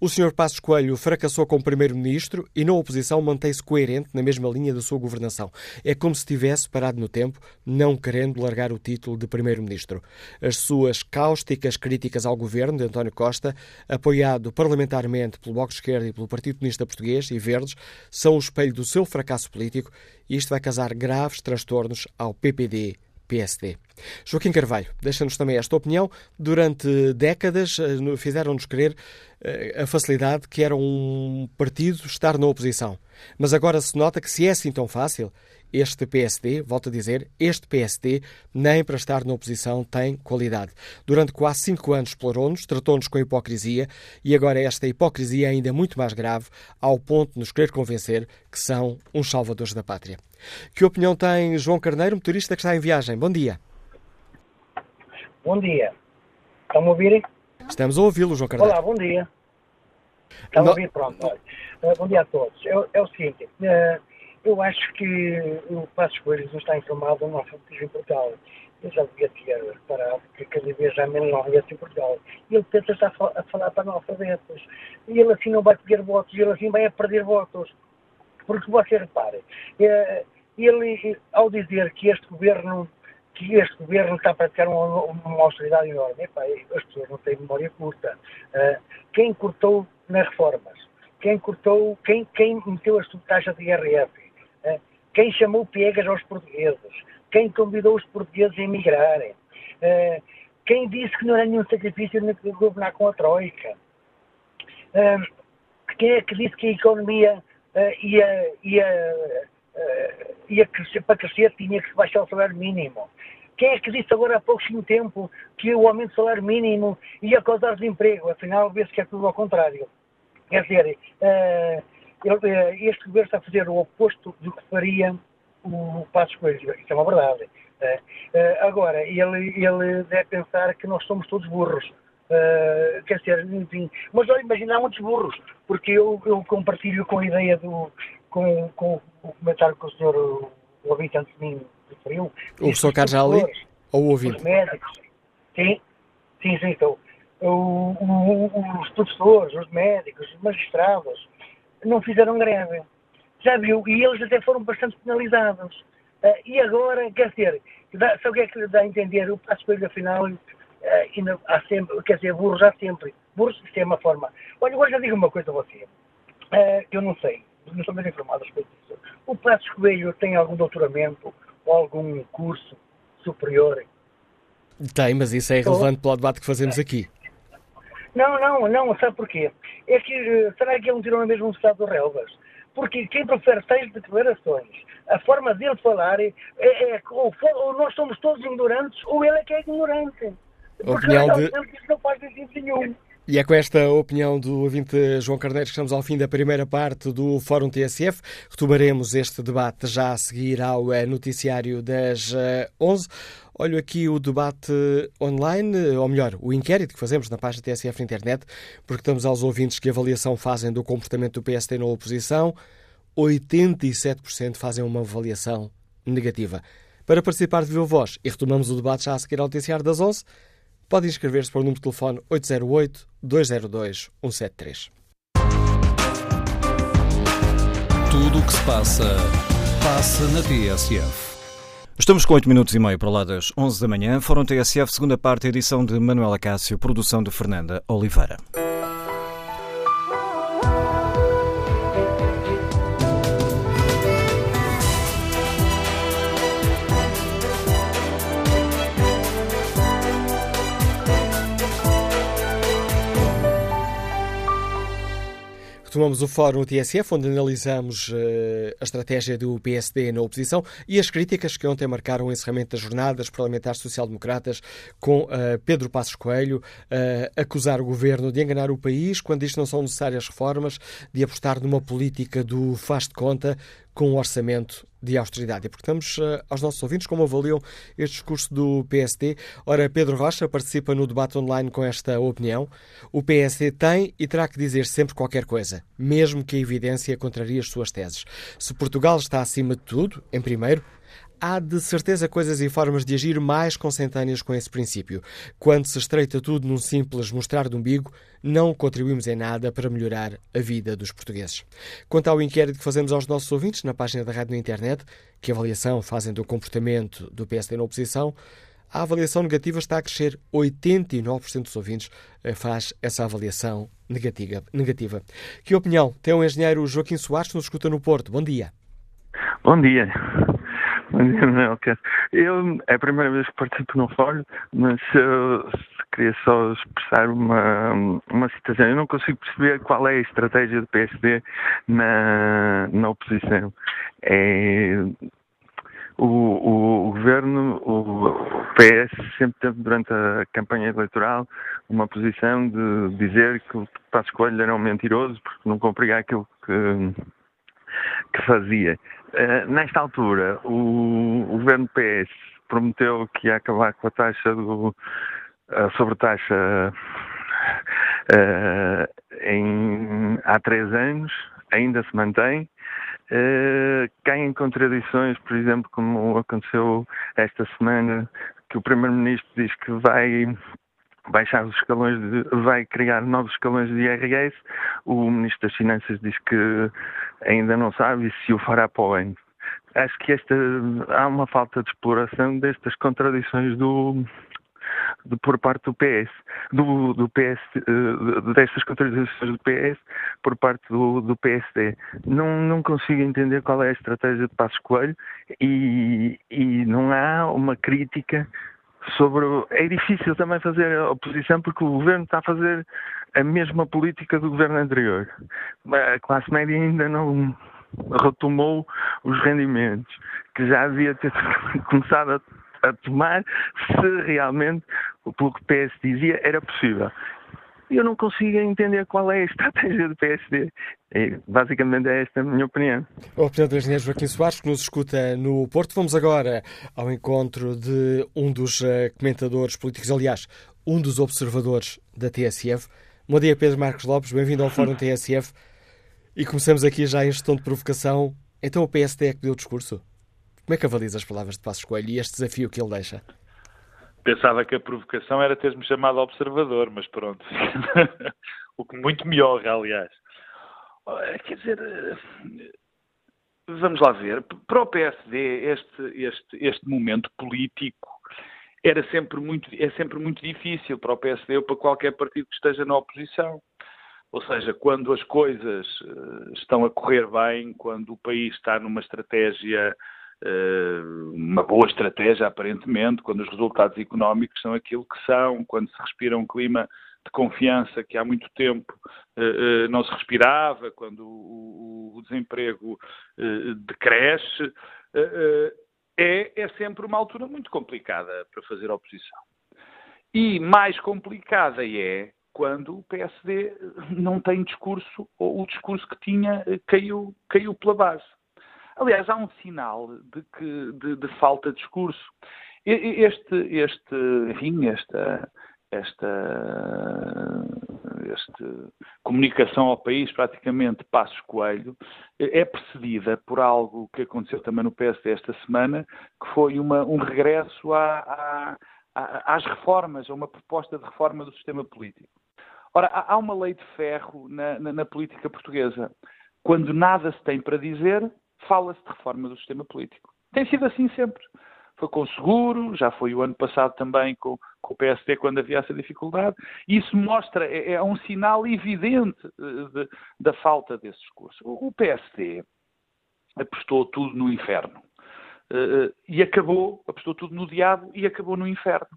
O Sr. Passos Coelho fracassou como Primeiro-Ministro e, na oposição, mantém-se coerente na mesma linha da sua governação. É como se tivesse parado no tempo, não querendo largar o título de Primeiro-Ministro. As suas cáusticas críticas ao governo de António Costa, apoiado parlamentarmente pelo Bloco de Esquerda e pelo Partido Comunista Português e Verdes, são o espelho do seu fracasso político e isto vai causar graves transtornos ao PPD PSD. Joaquim Carvalho, deixa-nos também esta opinião. Durante décadas eh, fizeram-nos crer eh, a facilidade que era um partido estar na oposição. Mas agora se nota que se é assim tão fácil, este PSD, volto a dizer, este PSD, nem para estar na oposição tem qualidade. Durante quase cinco anos explorou-nos, tratou-nos com hipocrisia e agora esta hipocrisia é ainda muito mais grave, ao ponto de nos querer convencer que são uns salvadores da pátria. Que opinião tem João Carneiro, motorista que está em viagem? Bom dia. Bom dia. Estão a ouvir? Estamos a ouvi-lo, João Carneiro. Olá, bom dia. Estão a ouvir? Pronto. Bom dia a todos. É, é o seguinte, uh, eu acho que o Passos Coelho não está informado do analfabetismo em Portugal. Eu já devia ter reparado que cada vez há menos analfabetos em Portugal. E ele tenta estar a falar para analfabetos. E ele assim não vai perder votos, ele assim vai a perder votos. Porque você repare, eh, ele, ao dizer que este governo que este governo está a praticar uma, uma austeridade enorme. As pessoas não têm memória curta. Uh, quem cortou nas reformas? Quem cortou, quem, quem meteu a taxa de IRF? Uh, quem chamou piegas aos portugueses? Quem convidou os portugueses a emigrarem? Uh, quem disse que não era nenhum sacrifício governar com a Troika? quem é que disse que a economia ia, ia, ia crescer, para crescer tinha que baixar o salário mínimo? Quem é que disse agora há pouquinho tempo que o aumento do salário mínimo ia causar desemprego? Afinal, vê-se que é tudo ao contrário. Quer dizer, uh, este governo está a fazer o oposto do que faria o Passos Coelho. Isso é uma verdade. Uh, agora, ele, ele deve pensar que nós somos todos burros. Uh, quer dizer, enfim, mas olha, imagina, há muitos burros, porque eu, eu compartilho com a ideia do, com, com o comentário que o senhor, o ouvinte antes de mim referiu. O professor Carlos Ali ou o ouvinte? Os médicos, sim, sim, sim, então, o, o, os professores, os médicos, os magistrados, não fizeram greve. Já viu? E eles até foram bastante penalizados. Uh, e agora, quer dizer, dá, sabe o que é que dá a entender? O passo Coelho, afinal, uh, ainda há sempre, quer dizer, burros há sempre. Burros, isto é uma forma. Olha, agora já digo uma coisa a você. Uh, eu não sei, não estou bem informado a respeito disso. O Passos Coelho tem algum doutoramento ou algum curso superior? Tem, mas isso é irrelevante para o debate que fazemos aqui. Não, não, não, sabe porquê? É que, será que ele tirou na mesma universidade do Relvas? Porque quem profere tais declarações, a forma dele falar é, é, é ou, ou, nós somos todos ignorantes ou ele é que é ignorante. Porque opinião de... não faz sentido nenhum. E é com esta opinião do ouvinte João Carneiro que estamos ao fim da primeira parte do Fórum TSF. Retomaremos este debate já a seguir ao eh, noticiário das 11. Olho aqui o debate online, ou melhor, o inquérito que fazemos na página TSF na internet, porque estamos aos ouvintes que avaliação fazem do comportamento do PSD na oposição. 87% fazem uma avaliação negativa. Para participar de viva voz e retomamos o debate já a seguir ao noticiário das 11, pode inscrever-se para o número de telefone 808-202-173. Tudo o que se passa, passa na TSF. Estamos com 8 minutos e meio para lá das 11 da manhã. Fórum TSF, segunda parte, edição de Manuela Cássio, produção de Fernanda Oliveira. Retomamos o fórum TSF, onde analisamos uh, a estratégia do PSD na oposição e as críticas que ontem marcaram o encerramento das jornadas parlamentares social-democratas com uh, Pedro Passos Coelho uh, acusar o governo de enganar o país quando isto não são necessárias reformas, de apostar numa política do faz de conta com um orçamento de austeridade. E perguntamos uh, aos nossos ouvintes como avaliam este discurso do PSD. Ora, Pedro Rocha participa no debate online com esta opinião. O PSD tem e terá que dizer sempre qualquer coisa, mesmo que a evidência contrarie as suas teses. Se Portugal está acima de tudo, em primeiro, há de certeza coisas e formas de agir mais consentâneas com esse princípio. Quando se estreita tudo num simples mostrar de umbigo, não contribuímos em nada para melhorar a vida dos portugueses. Quanto ao inquérito que fazemos aos nossos ouvintes na página da rádio na internet, que avaliação fazem do comportamento do PSD na oposição, a avaliação negativa está a crescer. 89% dos ouvintes eh, faz essa avaliação negativa. negativa. Que opinião tem o engenheiro Joaquim Soares, que nos escuta no Porto? Bom dia. Bom dia. Não, eu é a primeira vez que participo no fórum, mas eu queria só expressar uma, uma citação. Eu não consigo perceber qual é a estratégia do PSD na, na oposição. É, o, o, o, governo, o PS, sempre teve durante a campanha eleitoral uma posição de dizer que o Passos Coelho era um mentiroso porque não cumpria aquilo que, que fazia. Eh, nesta altura, o, o, governo PS prometeu que ia acabar com a taxa do a sobretaxa uh, em, há três anos, ainda se mantém. Uh, cai em contradições, por exemplo, como aconteceu esta semana, que o Primeiro-Ministro diz que vai baixar os escalões, de, vai criar novos escalões de IRS. O Ministro das Finanças diz que ainda não sabe se o fará para o ano. Acho que esta, há uma falta de exploração destas contradições do, de, por parte do PS, do, do PS, uh, destas contradições do PS por parte do, do PSD. Não, não consigo entender qual é a estratégia de Passos Coelho e, e não há uma crítica sobre. É difícil também fazer oposição porque o governo está a fazer a mesma política do governo anterior. A classe média ainda não retomou os rendimentos, que já havia começado a a tomar se realmente, pelo que o PS dizia, era possível. E eu não consigo entender qual é a estratégia do PSD. E, basicamente é esta a minha opinião. O representante do engenheiro Joaquim Soares, que nos escuta no Porto. Vamos agora ao encontro de um dos eh, comentadores políticos, aliás, um dos observadores da TSF. Bom dia, Pedro Marcos Lopes, bem-vindo ao Fórum TSF. E começamos aqui já em tom de provocação. Então o PSD é que deu o discurso? Como é que avalias as palavras de Passos Coelho e este desafio que ele deixa? Pensava que a provocação era teres-me chamado observador, mas pronto. o que muito me honra, aliás. Quer dizer, vamos lá ver. Para o PSD, este, este, este momento político era sempre muito, é sempre muito difícil para o PSD ou para qualquer partido que esteja na oposição. Ou seja, quando as coisas eh, estão a correr bem, quando o país está numa estratégia eh, uma boa estratégia, aparentemente, quando os resultados económicos são aquilo que são, quando se respira um clima de confiança que há muito tempo eh, eh, não se respirava, quando o, desemprego decresce, é, é sempre uma altura muito complicada para fazer oposição. E mais complicada é quando o PSD não tem discurso, ou o discurso que tinha caiu, caiu pela base. Aliás, há um sinal de, que, de, de falta de discurso. Este, este, esta, esta comunicação ao país, praticamente Passos Coelho, é precedida por algo que aconteceu também no PSD esta semana, que foi uma, um regresso à, à, às reformas, a uma proposta de reforma do sistema político. Ora, há uma lei de ferro na, na, na política portuguesa. Quando nada se tem para dizer, fala-se de reforma do sistema político. Tem sido assim sempre. Foi com o seguro, já foi o ano passado também com, com o PSD quando havia essa dificuldade. Isso mostra, é, é um sinal evidente eh, de, da falta desse discurso. O, o PSD apostou tudo no inferno. Uh, e acabou, apostou tudo no diabo e acabou no inferno.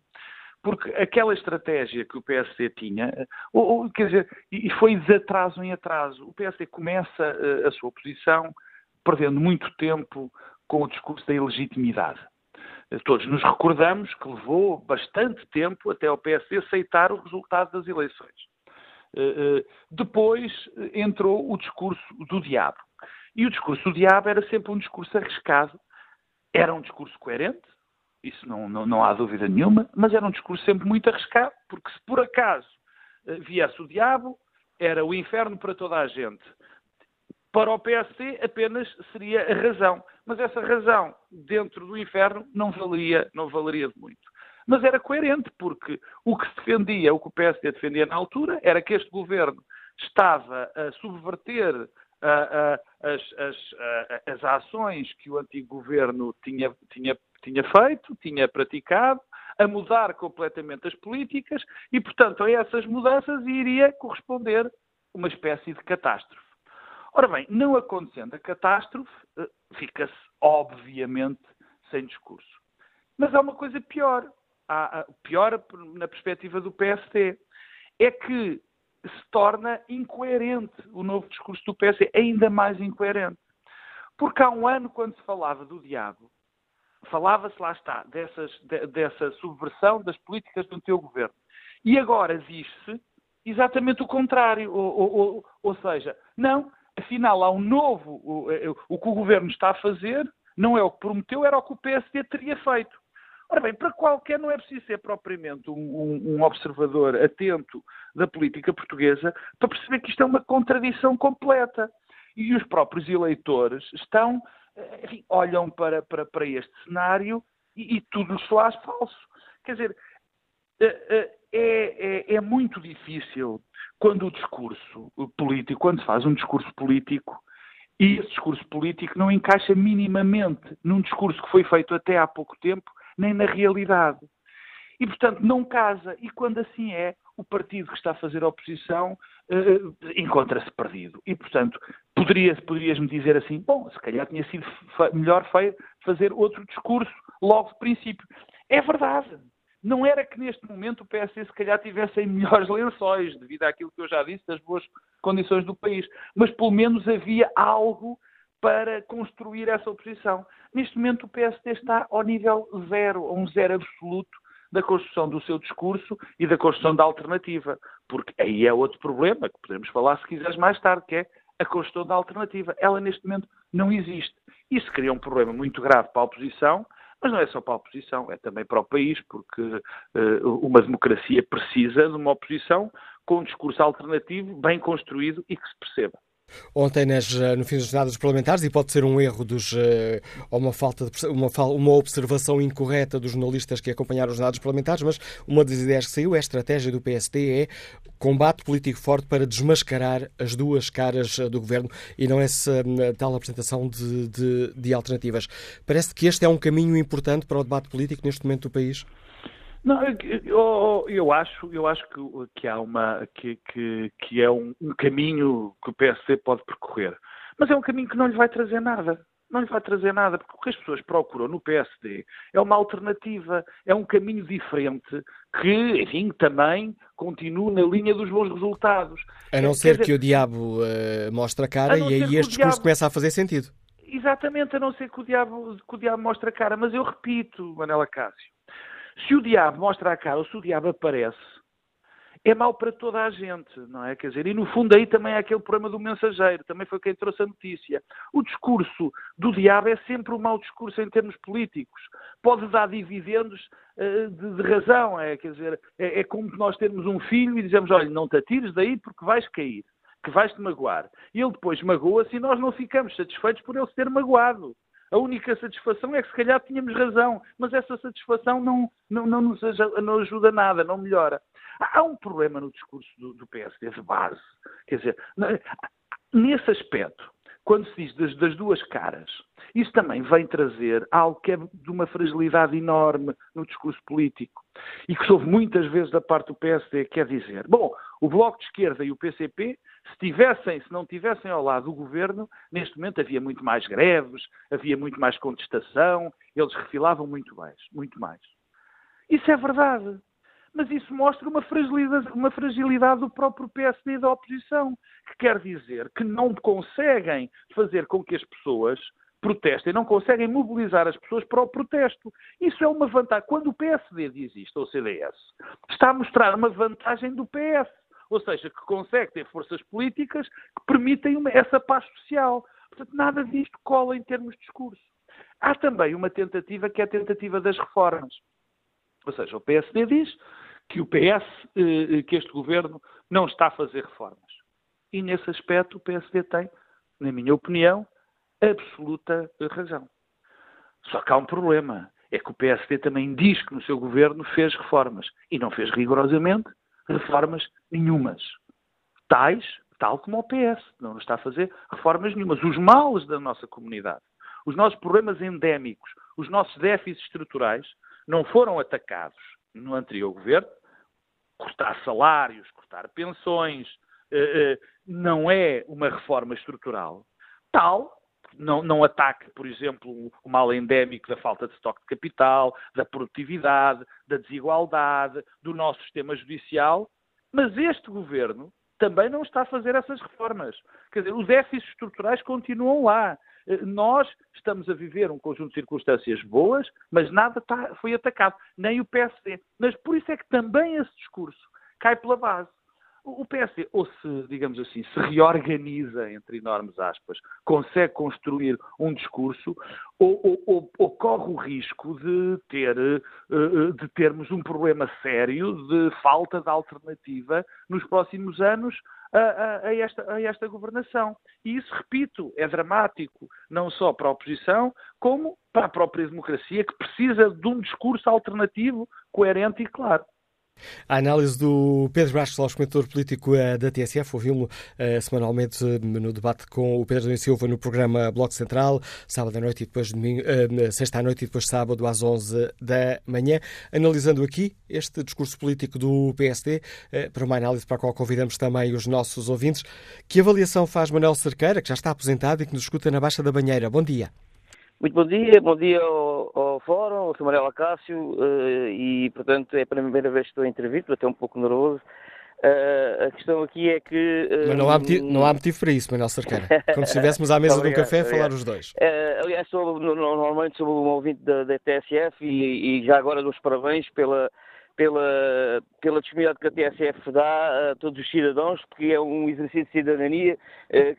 Porque aquela estratégia que o PSD tinha, ou, ou quer dizer, e foi de atraso em atraso. O PSD começa uh, a sua posição perdendo muito tempo com o discurso da ilegitimidade. Todos nos recordamos que levou bastante tempo até o PSD aceitar o resultado das eleições. Eh, eh, depois entrou o discurso do diabo. E o discurso do diabo era sempre um discurso arriscado. Era um discurso coerente, isso não, não, não há dúvida nenhuma, mas era um discurso sempre muito arriscado, porque se por acaso eh, viesse o diabo, era o inferno para toda a gente. Para o PSD apenas seria a razão, mas essa razão dentro do inferno não valeria, não valeria de muito. Mas era coerente, porque o que se defendia, o que o PSD defendia na altura, era que este governo estava a subverter as, as, as, ações que o antigo governo tinha, tinha, tinha feito, tinha praticado, a mudar completamente as políticas e, portanto, a essas mudanças iria corresponder uma espécie de catástrofe. Ora bem, não acontecendo a catástrofe, eh, fica-se, obviamente, sem discurso. Mas há uma coisa pior. Há, pior na perspectiva do PSD. É que se torna incoerente o novo discurso do PSD, ainda mais incoerente. Porque há um ano, quando se falava do diabo, falava-se, lá está, dessas, de, dessa subversão das políticas do teu governo. E agora existe exatamente o contrário. Ou, ou, ou, ou seja, não, afinal há um novo. O, eh, o, que o governo está a fazer não é o que prometeu, era o que o PSD teria feito. Ora bem, para qualquer não é preciso ser propriamente um, um, um, observador atento da política portuguesa para perceber que isto é uma contradição completa. E os próprios eleitores estão, eh, enfim, olham para, para, para este cenário e, e tudo se faz falso. Quer dizer, eh, é, é, é muito difícil quando o discurso político, quando se faz um discurso político, e esse discurso político não encaixa minimamente num discurso que foi feito até há pouco tempo, nem na realidade. E, portanto, não casa. E quando assim é, o partido que está a fazer a oposição uh, encontra-se perdido. E, portanto, poderia, poderias-me dizer assim: bom, se calhar tinha sido melhor fazer outro discurso logo de princípio. É verdade. Não era que neste momento o PSD se calhar tivesse em melhores lençóis, devido àquilo que eu já disse, das boas condições do país. Mas pelo menos havia algo para construir essa oposição. Neste momento o PSD está ao nível zero, a um zero absoluto da construção do seu discurso e da construção da alternativa. Porque aí é outro problema, que podemos falar se quiseres mais tarde, que é a construção da alternativa. Ela neste momento não existe. Isso cria um problema muito grave para a oposição, mas não é só para a oposição, é também para o país, porque uh, uma democracia precisa de uma oposição com um discurso alternativo, bem construído e que se perceba. Ontem, nas, no fim das jornadas parlamentares, e pode ser um erro dos, eh, ou uma, falta de, uma, uma observação incorreta dos jornalistas que acompanharam as jornadas parlamentares, mas uma das ideias que saiu é a estratégia do PSD é combate político forte para desmascarar as duas caras eh, do governo e não essa tal apresentação de, de, de alternativas. Parece que este é um caminho importante para o debate político neste momento do país? Não, eu, eu, acho, eu acho que, que há uma que, que, que é um, um, caminho que o PSD pode percorrer, mas é um caminho que não lhe vai trazer nada. Não lhe vai trazer nada, porque o que as pessoas procuram no PSD é uma alternativa, é um caminho diferente que, enfim, também continua na linha dos bons resultados. A não ser dizer, que o diabo uh, mostre a cara a e aí este discurso diabo... começa a fazer sentido. Exatamente, a não ser que o diabo, que o diabo mostre a cara. Mas eu repito, Manela Cássio, se o diabo mostra a cara ou se o diabo aparece, é mau para toda a gente, não é? Quer dizer, e no fundo aí também é aquele problema do mensageiro, também foi quem trouxe a notícia. O discurso do diabo é sempre um mau discurso em termos políticos. Pode dar dividendos uh, de, de, razão, é? Quer dizer, é, é como nós termos um filho e dizemos, olha, não te atires daí porque vais cair, que vais-te magoar. E ele depois magoa-se e nós não ficamos satisfeitos por ele se ter magoado. A única satisfação é que se calhar tínhamos razão, mas essa satisfação não, não, não nos ajuda, não ajuda nada, não melhora. Há um problema no discurso do, do PSD de base. Quer dizer, nesse aspecto, quando se diz das, das, duas caras, isso também vem trazer algo que é de uma fragilidade enorme no discurso político e que soube muitas vezes da parte do PSD, quer dizer, bom, o Bloco de Esquerda e o PCP, se tivessem, se não tivessem ao lado do governo, neste momento havia muito mais greves, havia muito mais contestação, eles refilavam muito mais, muito mais. Isso é verdade mas isso mostra uma fragilidade, uma fragilidade do próprio PSD e da oposição, que quer dizer que não conseguem fazer com que as pessoas protestem, não conseguem mobilizar as pessoas para o protesto. Isso é uma vantagem. Quando o PSD diz isto, ou o CDS, está a mostrar uma vantagem do PS, ou seja, que consegue ter forças políticas que permitem uma, essa paz social. Portanto, nada disto cola em termos de discurso. Há também uma tentativa que é a tentativa das reformas. Ou seja, o PSD diz que o PS, eh, que este governo não está a fazer reformas. E nesse aspecto o PSD tem, na minha opinião, absoluta razão. Só que há um problema. É que o PSD também diz que no seu governo fez reformas. E não fez rigorosamente reformas nenhumas. Tais, tal como o PS. Não está a fazer reformas nenhumas. Os males da nossa comunidade, os nossos problemas endémicos, os nossos déficits estruturais não foram atacados no anterior governo, cortar salários, cortar pensões, eh, eh, não é uma reforma estrutural. Tal, não, não ataque, por exemplo, o mal endémico da falta de estoque de capital, da produtividade, da desigualdade, do nosso sistema judicial, mas este governo também não está a fazer essas reformas. Quer dizer, os déficits estruturais continuam lá. Eh, nós estamos a viver um conjunto de circunstâncias boas, mas nada está, foi atacado, nem o PSD. Mas por isso é que também esse discurso cai pela base. O PSD, ou se, digamos assim, se reorganiza, entre enormes aspas, consegue construir um discurso, ou, ou, ou, ou corre o risco de, ter, eh, eh, de termos um problema sério de falta de alternativa nos próximos anos a, a, a, esta, a esta governação. E isso, repito, é dramático, não só para a oposição, como para a própria democracia, que precisa de um discurso alternativo, coerente e claro. A análise do Pedro Bastos, comentador político eh, da TSF, ouvimos uh, semanalmente uh, no debate com o Pedro Domingos Silva no programa Bloco Central, sábado à noite e depois domingo, sexta à noite e depois sábado às 11 da manhã, analisando aqui este discurso político do PSD, para uma análise para a qual convidamos também os nossos ouvintes. Que avaliação faz Manuel Cerqueira, que já está aposentado e que nos escuta na Baixa da Banheira? Bom dia. Muito bom dia, bom dia ao, ao Fórum, ao Sr. Manuel Acácio, uh, e portanto é a primeira vez que estou a intervir, estou até um pouco nervoso. Uh, a questão aqui é que. Uh, Mas não há, motivo, não há motivo para isso, Manuel Cerqueira. Como se estivéssemos à mesa de um café a falar os dois. Uh, aliás, sou, normalmente sou um ouvinte da, da TSF e, e, já agora dou os parabéns pela, pela, pela disponibilidade que a TSF dá a todos os cidadãos, porque é um exercício de cidadania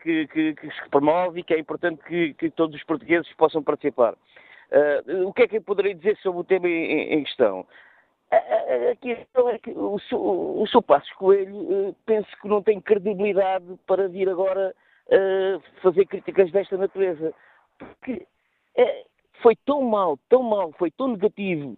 que, que, que, se promove e que é importante que, que todos os portugueses possam participar. o que é que eu poderei dizer sobre o tema em, em questão? a questão é que o, o, o seu Passos Coelho uh, penso que não tem credibilidade para vir agora uh, fazer críticas desta natureza. Porque uh, foi tão mal, tão mal, foi tão negativo.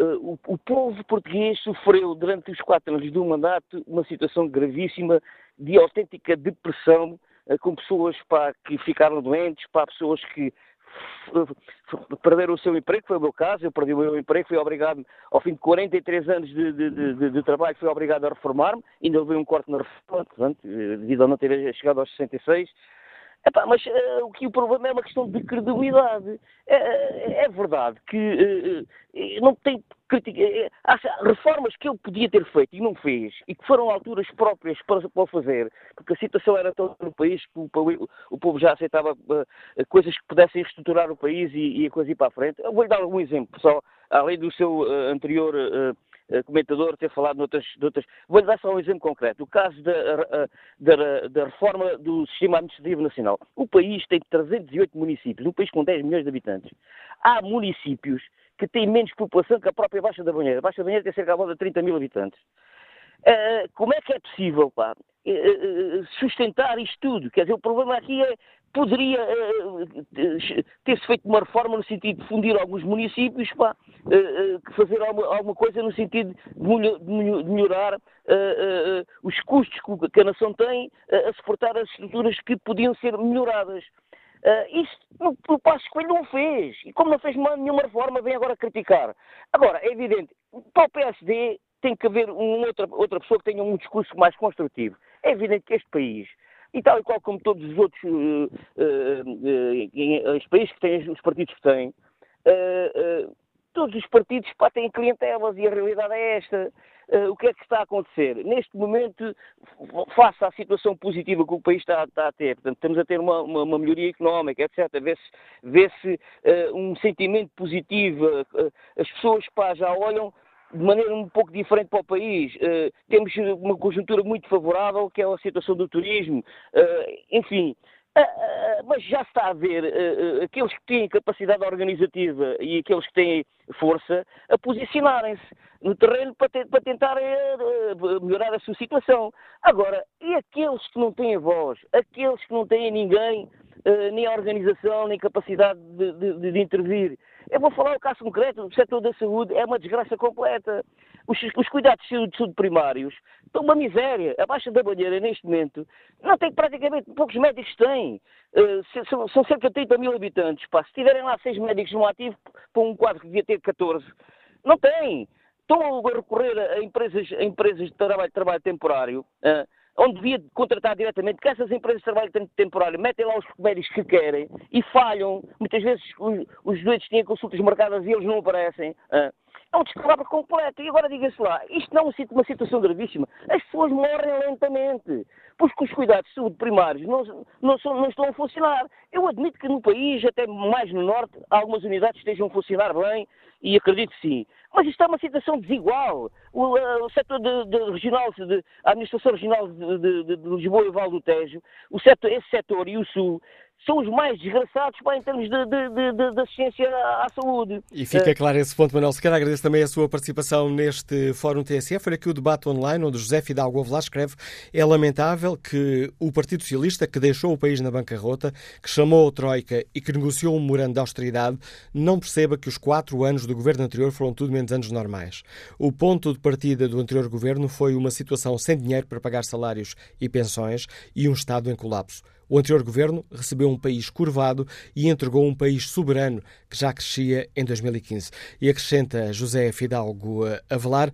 O, o, povo português sofreu durante os quatro anos do mandato uma situação gravíssima de autêntica depressão, com pessoas pá, que ficaram doentes, para pessoas que perderam o seu emprego, foi o meu caso, eu perdi o meu emprego, fui obrigado, ao fim de 43 anos de, de, de, de trabalho, fui obrigado a reformar-me, ainda levei um corte na reforma, portanto, devido a não ter chegado aos 66, Epá, mas uh, o que o problema é uma questão de credibilidade. É, é verdade que uh, não tem crítica. há reformas que ele podia ter feito e não fez, e que foram alturas próprias para, para fazer, porque a situação era toda no país que o, o povo já aceitava uh, coisas que pudessem reestruturar o país e, e, a coisa ir para a frente. Eu vou-lhe dar um exemplo, só, além do seu anterior comentador ter falado noutras. noutras... Vou-lhe dar só um exemplo concreto. O caso da, eh, da, da, reforma do Sistema Administrativo Nacional. O país tem 308 municípios, um país com 10 milhões de habitantes. Há municípios que têm menos população que a própria Baixa da Banheira. A Baixa da Banheira tem cerca de 30 mil habitantes. Uh, como é que é possível pá, sustentar isto tudo? Quer dizer, o problema aqui é poderia uh, ter-se feito uma reforma no sentido de fundir alguns municípios, uh, fazer alguma, alguma, coisa no sentido de melhorar os custos que a nação tem a suportar as estruturas que podiam ser melhoradas. Uh, isso o, o Passo Coelho não fez. E como não fez nenhuma reforma, vem agora criticar. Agora, é evidente, para o PSD tem que haver uma outra, outra pessoa que tenha um discurso mais construtivo. É evidente que este país e tal e qual como todos os outros uh, uh, os países que têm, os partidos que têm, todos os partidos pá, têm clientelas e a realidade é esta. o que é que está a acontecer? Neste momento, face à situação positiva que o país está, está a ter, portanto, estamos a ter uma, uma, uma melhoria económica, etc., vê-se vê um sentimento positivo, as pessoas pá, já olham de maneira um pouco diferente para o país. Uh, temos uma conjuntura muito favorável, que é a situação do turismo. Uh, enfim, uh, mas já está a ver aqueles que têm capacidade organizativa e aqueles que têm força a posicionarem-se no terreno para, te, para tentar melhorar a sua situação. Agora, e aqueles que não têm voz, aqueles que não têm ninguém, nem a organização, nem capacidade de, de, de intervir? Eu vou falar o caso concreto do setor da saúde, é uma desgraça completa. Os, os cuidados de saúde, primários estão uma miséria. A Baixa da Banheira, neste momento, não tem praticamente, poucos médicos têm. Uh, são, são, cerca de 30 mil habitantes. Pá. Se tiverem lá seis médicos no ativo, para um quadro que devia ter 14, não tem. Estão a recorrer a empresas, a empresas de trabalho, trabalho temporário. Uh, onde devia contratar diretamente, que essas empresas de trabalho temporário metem lá os médicos que querem e falham. Muitas vezes os, os doentes têm consultas marcadas e eles não aparecem. É um descalabro completo. E agora diga-se lá, isto não é uma situação gravíssima. As pessoas morrem lentamente, porque os cuidados de saúde primários não, não, são, não estão a funcionar. Eu admito que no país, até mais no Norte, algumas unidades estejam a funcionar bem, e acredito sim. Mas isto é uma situação desigual. O, uh, o setor de, de regional, de, a administração regional de, de Lisboa e Val do Tejo, o setor, esse setor e o Sul são os mais desgraçados pá, em termos de, de, de, de, assistência à, saúde. E fica claro esse ponto, Manuel Sequeira. Agradeço também a sua participação neste Fórum TSF. Foi aqui o debate online, onde José Fidalgo Avelar escreve é lamentável que o Partido Socialista, que deixou o país na bancarrota, que chamou a Troika e que negociou um memorando de austeridade, não perceba que os quatro anos do governo anterior foram tudo menos anos normais. O ponto de partida do anterior governo foi uma situação sem dinheiro para pagar salários e pensões e um Estado em colapso. O anterior governo recebeu um país curvado e entregou um país soberano que já crescia em 2015. E acrescenta José Fidalgo Avelar.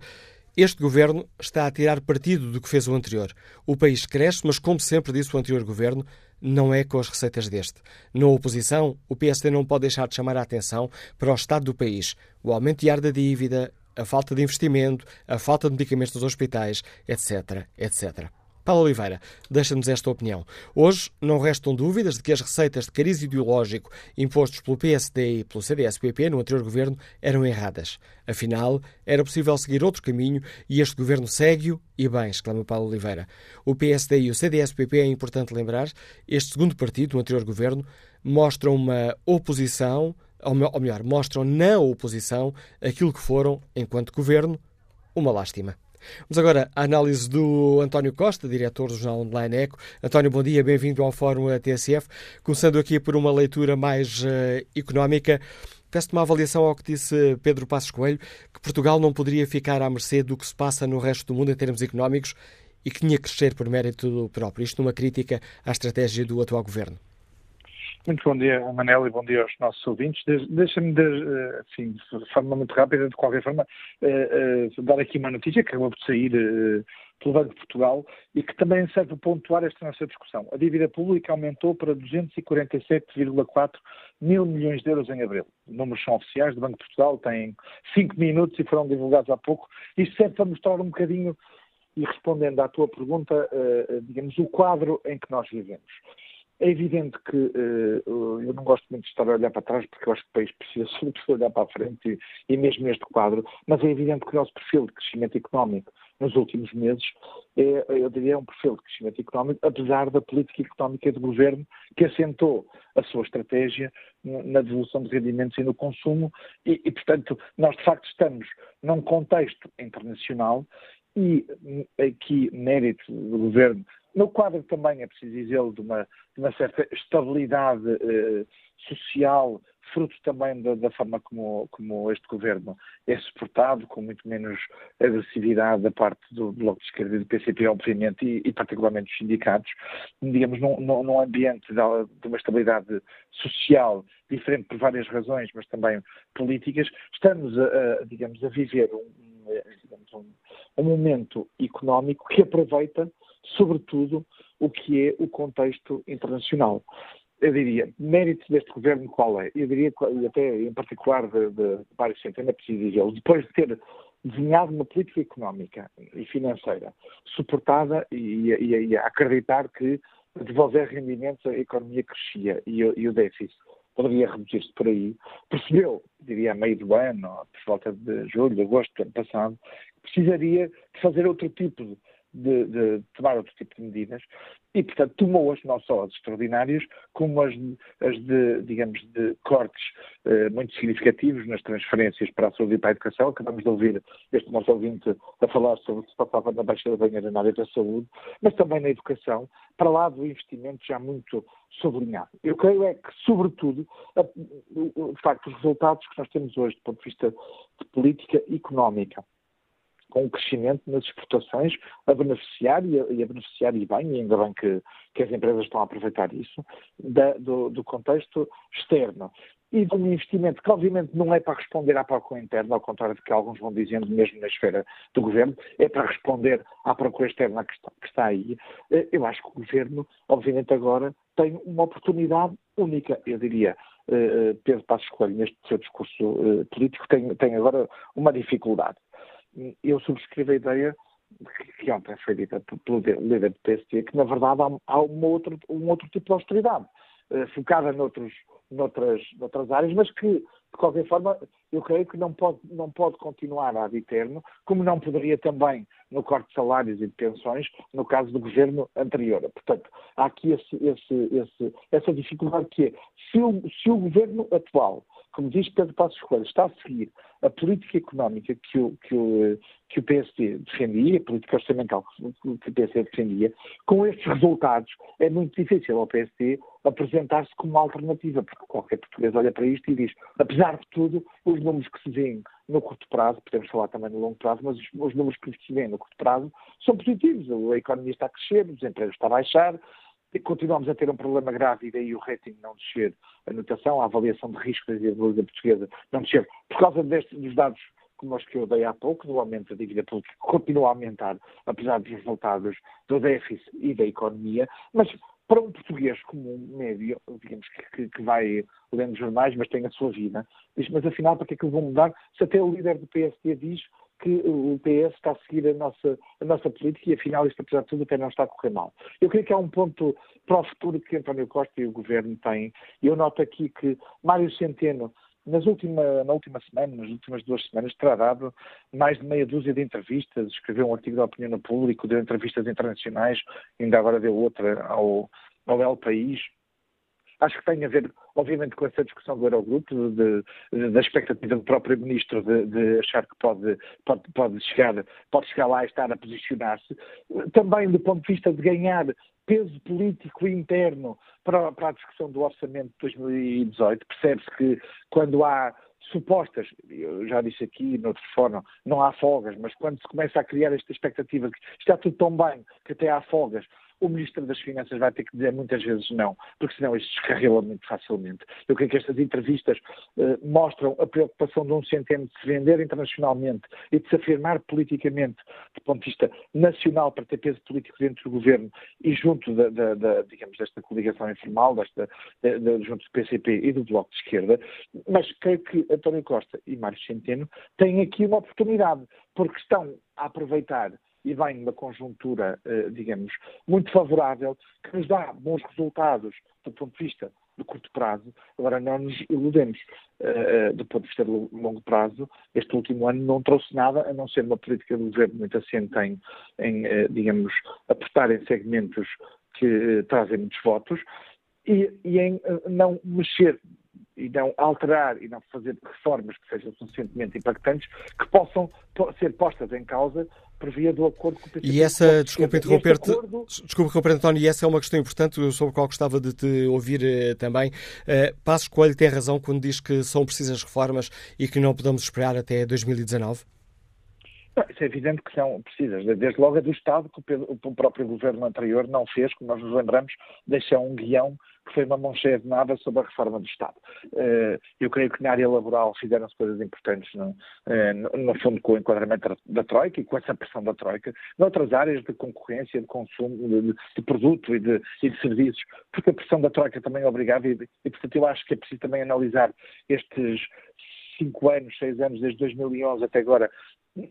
Este governo está a tirar partido do que fez o anterior. O país cresce, mas, como sempre disse o anterior governo, não é com as receitas deste. Na oposição, o PSD não pode deixar de chamar a atenção para o estado do país, o aumento diário da dívida, a falta de investimento, a falta de medicamentos nos hospitais, etc, etc. Paulo Oliveira deixa-nos esta opinião. Hoje não restam dúvidas de que as receitas de cariz ideológico impostos pelo PSD e pelo CDS-PP no anterior governo eram erradas. Afinal, era possível seguir outro caminho e este governo segue-o e bem, exclama Paulo Oliveira. O PSD e o CDS-PP, é importante lembrar, este segundo partido, no anterior governo, mostram uma oposição, ou melhor, mostram na oposição aquilo que foram, enquanto governo, uma lástima. Vamos agora à análise do António Costa, diretor do jornal online Eco. António, bom dia, bem-vindo ao Fórum TSF. Começando aqui por uma leitura mais uh, económica, peço-te uma avaliação ao que disse Pedro Passos Coelho, que Portugal não poderia ficar à mercê do que se passa no resto do mundo em termos económicos e que tinha que crescer por mérito próprio. Isto numa crítica à estratégia do atual governo. Muito bom dia, Manel, e bom dia aos nossos ouvintes. Deixa-me, de, assim, de forma muito rápida, de qualquer forma, uh, uh, dar aqui uma notícia que acabou de sair pelo Banco de Portugal e que também serve para pontuar esta nossa discussão. A dívida pública aumentou para 247,4 mil milhões de euros em abril. Os números são oficiais do Banco de Portugal, têm cinco minutos e foram divulgados há pouco. Isto serve para mostrar um bocadinho, e respondendo à tua pergunta, digamos, o quadro em que nós vivemos. É evidente que uh, eu não gosto muito de estar a olhar para trás, porque eu acho que o país precisa sempre olhar para a frente e, e mesmo neste quadro, mas é evidente que o nosso perfil de crescimento económico nos últimos meses é, eu diria, um perfil de crescimento económico, apesar da política económica do governo que assentou a sua estratégia na devolução de rendimentos e no consumo. E, e portanto, nós de facto estamos num contexto internacional e aqui mérito do governo no quadro também é preciso dizê-lo de uma, de uma certa estabilidade eh, social, fruto também da, da forma como, como, este governo é suportado, com muito menos agressividade da parte do Bloco de Esquerda e do PCP, obviamente, e, e particularmente dos sindicatos, digamos, num, num ambiente de, uma estabilidade social diferente por várias razões, mas também políticas, estamos, a, a digamos, a viver um, digamos, um, um momento económico que aproveita sobretudo, o que é o contexto internacional. Eu diria, mérito deste governo qual é? Eu diria, e até em particular de, de Mário Centeno, é preciso dizê-lo, depois de ter desenhado uma política económica e financeira suportada e, e, e acreditar que devolver rendimentos a economia crescia e, e o déficit poderia reduzir-se por aí, percebeu, diria a meio do ano, por volta de julho, agosto do ano passado, precisaria de fazer outro tipo de de, de, tomar outro tipo de medidas e, portanto, tomou-as não só as extraordinárias, como as, as de, digamos, de cortes eh, muito significativos nas transferências para a saúde e para a educação. Acabamos de ouvir este nosso ouvinte a falar sobre o que se passava na Baixa da Banheira na área da saúde, mas também na educação, para lá do investimento já muito sublinhado. Eu creio é que, sobretudo, a, de facto, os resultados que nós temos hoje do ponto de vista de política económica, com o crescimento nas exportações a beneficiar e a, e a beneficiar e bem, e ainda bem que, que as empresas estão a aproveitar isso, da, do, do, contexto externo. E de um investimento que, obviamente, não é para responder à procura interna, ao contrário do que alguns vão dizendo, mesmo na esfera do governo, é para responder à procura externa que está, que está aí. Eh, eu acho que o governo, obviamente, agora tem uma oportunidade única, eu diria. Eh, eh, Pedro Passos Coelho, neste seu discurso político, tem, tem agora uma dificuldade eu subscrevo a ideia que ontem foi dita pelo líder do PSD, que na verdade há, uma outra, um outro tipo de austeridade, eh, focada noutros, noutras, noutras áreas, mas que, de qualquer forma, eu creio que não pode, não pode continuar ad eterno, como não poderia também no corte de salários e de pensões, no caso do governo anterior. Portanto, há aqui esse, esse, esse, essa dificuldade que é, se o, se o governo atual como diz Pedro Passos Coelho, está a seguir a política económica que o, que o, que o PSD defendia, a política orçamental que o PSD defendia, com estes resultados é muito difícil ao PSD apresentar-se como uma alternativa, porque qualquer português olha para isto e diz, apesar de tudo, os números que se vêem no curto prazo, podemos falar também no longo prazo, mas os, os números que se vêem no curto prazo são positivos. A economia está a crescer, o desemprego está a baixar, continuamos a ter um problema grave e daí o rating não descer, a notação, a avaliação de risco da dívida portuguesa não descer, por causa deste, dos dados como os que eu dei há pouco, do aumento da dívida pública, que continua a aumentar, apesar dos resultados do déficit e da economia, mas para um português comum, médio, digamos, que, que, vai lendo jornais, mas tem a sua vida, diz, mas afinal, para que é que eu vou mudar? Se até o líder do PSD diz que o PS está a seguir a nossa, a nossa política e afinal isto, apesar de tudo, até não está a correr mal. Eu creio que há um ponto para o futuro que António Costa e o Governo têm. Eu noto aqui que Mário Centeno, nas última, na última semana, nas últimas duas semanas, terá dado mais de meia dúzia de entrevistas, escreveu um artigo da opinião no público, deu entrevistas internacionais, ainda agora deu outra ao, ao El País, Acho que tem a ver, obviamente, com essa discussão do Eurogrupo, de, de, da expectativa do próprio Ministro de, de, achar que pode, pode, pode, chegar, pode chegar lá e estar a posicionar-se. Também do ponto de vista de ganhar peso político interno para, para a discussão do orçamento de 2018. Percebe-se que quando há supostas, eu já disse aqui no outro fórum, não há folgas, mas quando se começa a criar esta expectativa que está tudo tão bem que até há folgas, o Ministro das Finanças vai ter que dizer muitas vezes não, porque senão isto descarrila muito facilmente. Eu creio que estas entrevistas eh, mostram a preocupação de um centeno de se vender internacionalmente e de se afirmar politicamente, do ponto de vista nacional, para ter peso político dentro do governo e junto da, da, da digamos, desta coligação informal, desta, de, junto do PCP e do Bloco de Esquerda, mas creio que António Costa e Mário Centeno têm aqui uma oportunidade, porque estão a aproveitar e vem uma conjuntura, eh, digamos, muito favorável, que nos dá bons resultados do ponto de vista de curto prazo. Agora, não nos iludemos. Uh, do ponto de vista de longo prazo, este último ano não trouxe nada, a não ser uma política do governo muito assente em, em digamos, apostar em segmentos que trazem muitos votos e, e em não mexer e não alterar e não fazer reformas que sejam suficientemente impactantes que possam ser postas em causa por via do acordo com o PCP. E essa, desculpa interromper-te, acordo... desculpa interromper António, e essa é uma questão importante sobre a qual gostava de te ouvir eh, também. Uh, Passos Coelho tem razão quando diz que são precisas reformas e que não podemos esperar até 2019? Isso é evidente que são precisas. Desde logo a do Estado, que o próprio governo anterior não fez, como nós nos lembramos, deixou um guião que foi uma mão cheia de nada sobre a reforma do Estado. Eh, eu creio que na área laboral fizeram-se coisas importantes, eh, no, no, fundo, com o enquadramento da Troika e com essa pressão da Troika, noutras áreas de concorrência, de consumo, de, de produto e de, e de, serviços, porque a pressão da Troika também obrigava e, e, portanto, eu acho que é preciso também analisar estes cinco anos, seis anos, desde 2011 até agora,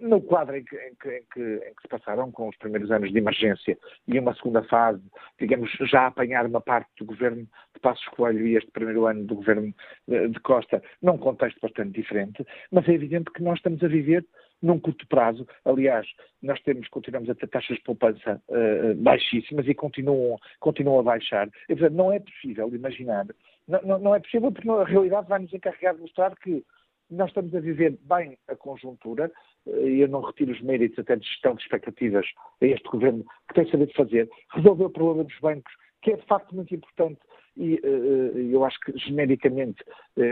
no quadro em que, em, que, em, que, em que, se passaram com os primeiros anos de emergência e uma segunda fase, digamos, já apanhar uma parte do governo de Passos Coelho e este primeiro ano do governo de, de Costa, num contexto bastante diferente, mas é evidente que nós estamos a viver num curto prazo. Aliás, nós temos, continuamos a ter taxas de poupança uh, baixíssimas e continuam, continuam a baixar. E, portanto, não é possível imaginar, não, não, não é possível porque a realidade vai nos encarregar de mostrar que nós estamos a viver bem a conjuntura, e eu não retiro os méritos até de gestão de expectativas a este governo, que tem sabido fazer, resolver o problema dos bancos, que é de facto muito importante, e uh, eu acho que genericamente,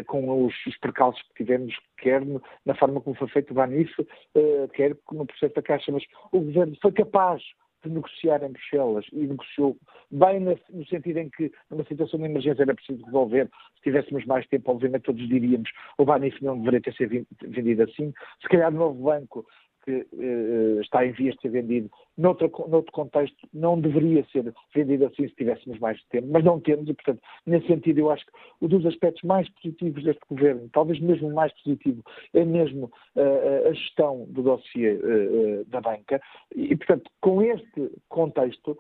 com os, os percalços que tivemos, quer na forma como foi feito o Banif, quer no processo da Caixa, mas o governo foi capaz de negociar em Bruxelas e negociou bem no sentido em que numa situação de emergência era preciso resolver. Se tivéssemos mais tempo, obviamente todos diríamos o Banif não deveria ter sido vendido assim. Se calhar o novo banco que eh, está em vias de ser vendido, noutro, noutro contexto, não deveria ser vendido assim se tivéssemos mais tempo, mas não temos e, portanto, nesse sentido, eu acho que um dos aspectos mais positivos deste governo, talvez mesmo mais positivo, é mesmo uh, a gestão do dossiê uh, da banca. E, portanto, com este contexto,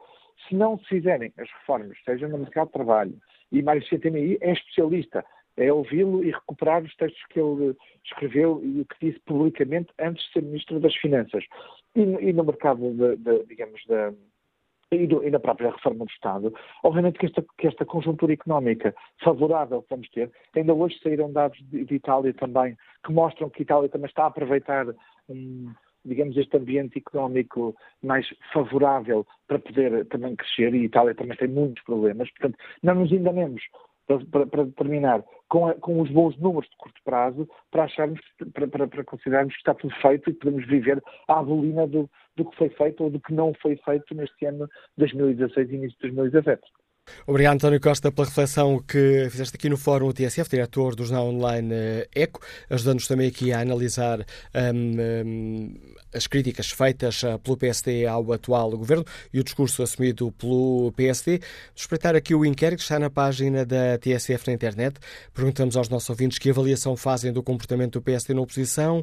se não se fizerem as reformas, seja no mercado de trabalho, e Mário CTMI é especialista é ouvi-lo e recuperar os textos que ele escreveu e o que disse publicamente antes de ser Ministro das Finanças. E, e no mercado, de, de, digamos, da, e, do, e, na própria reforma do Estado, obviamente que esta, que esta, conjuntura económica favorável que vamos ter, ainda hoje saíram dados de, de, Itália também, que mostram que Itália também está a aproveitar, um, digamos, este ambiente económico mais favorável para poder também crescer, e Itália também tem muitos problemas, portanto, não nos enganemos, para, para, terminar, com, a, com, os bons números de curto prazo, para acharmos, para, para, para, considerarmos que está tudo feito e podemos viver à bolina do, do que foi feito ou do que não foi feito neste ano 2016 e início de 2017. Obrigado, António Costa, pela reflexão que fizeste aqui no Fórum TSF, diretor do jornal online eh, ECO, ajudando-nos também aqui a analisar um, um, as críticas feitas eh, pelo PSD ao atual governo e o discurso assumido pelo PSD. Espreitar aqui o inquérito que está na página da TSF na internet. Perguntamos aos nossos ouvintes que avaliação fazem do comportamento do PSD na oposição.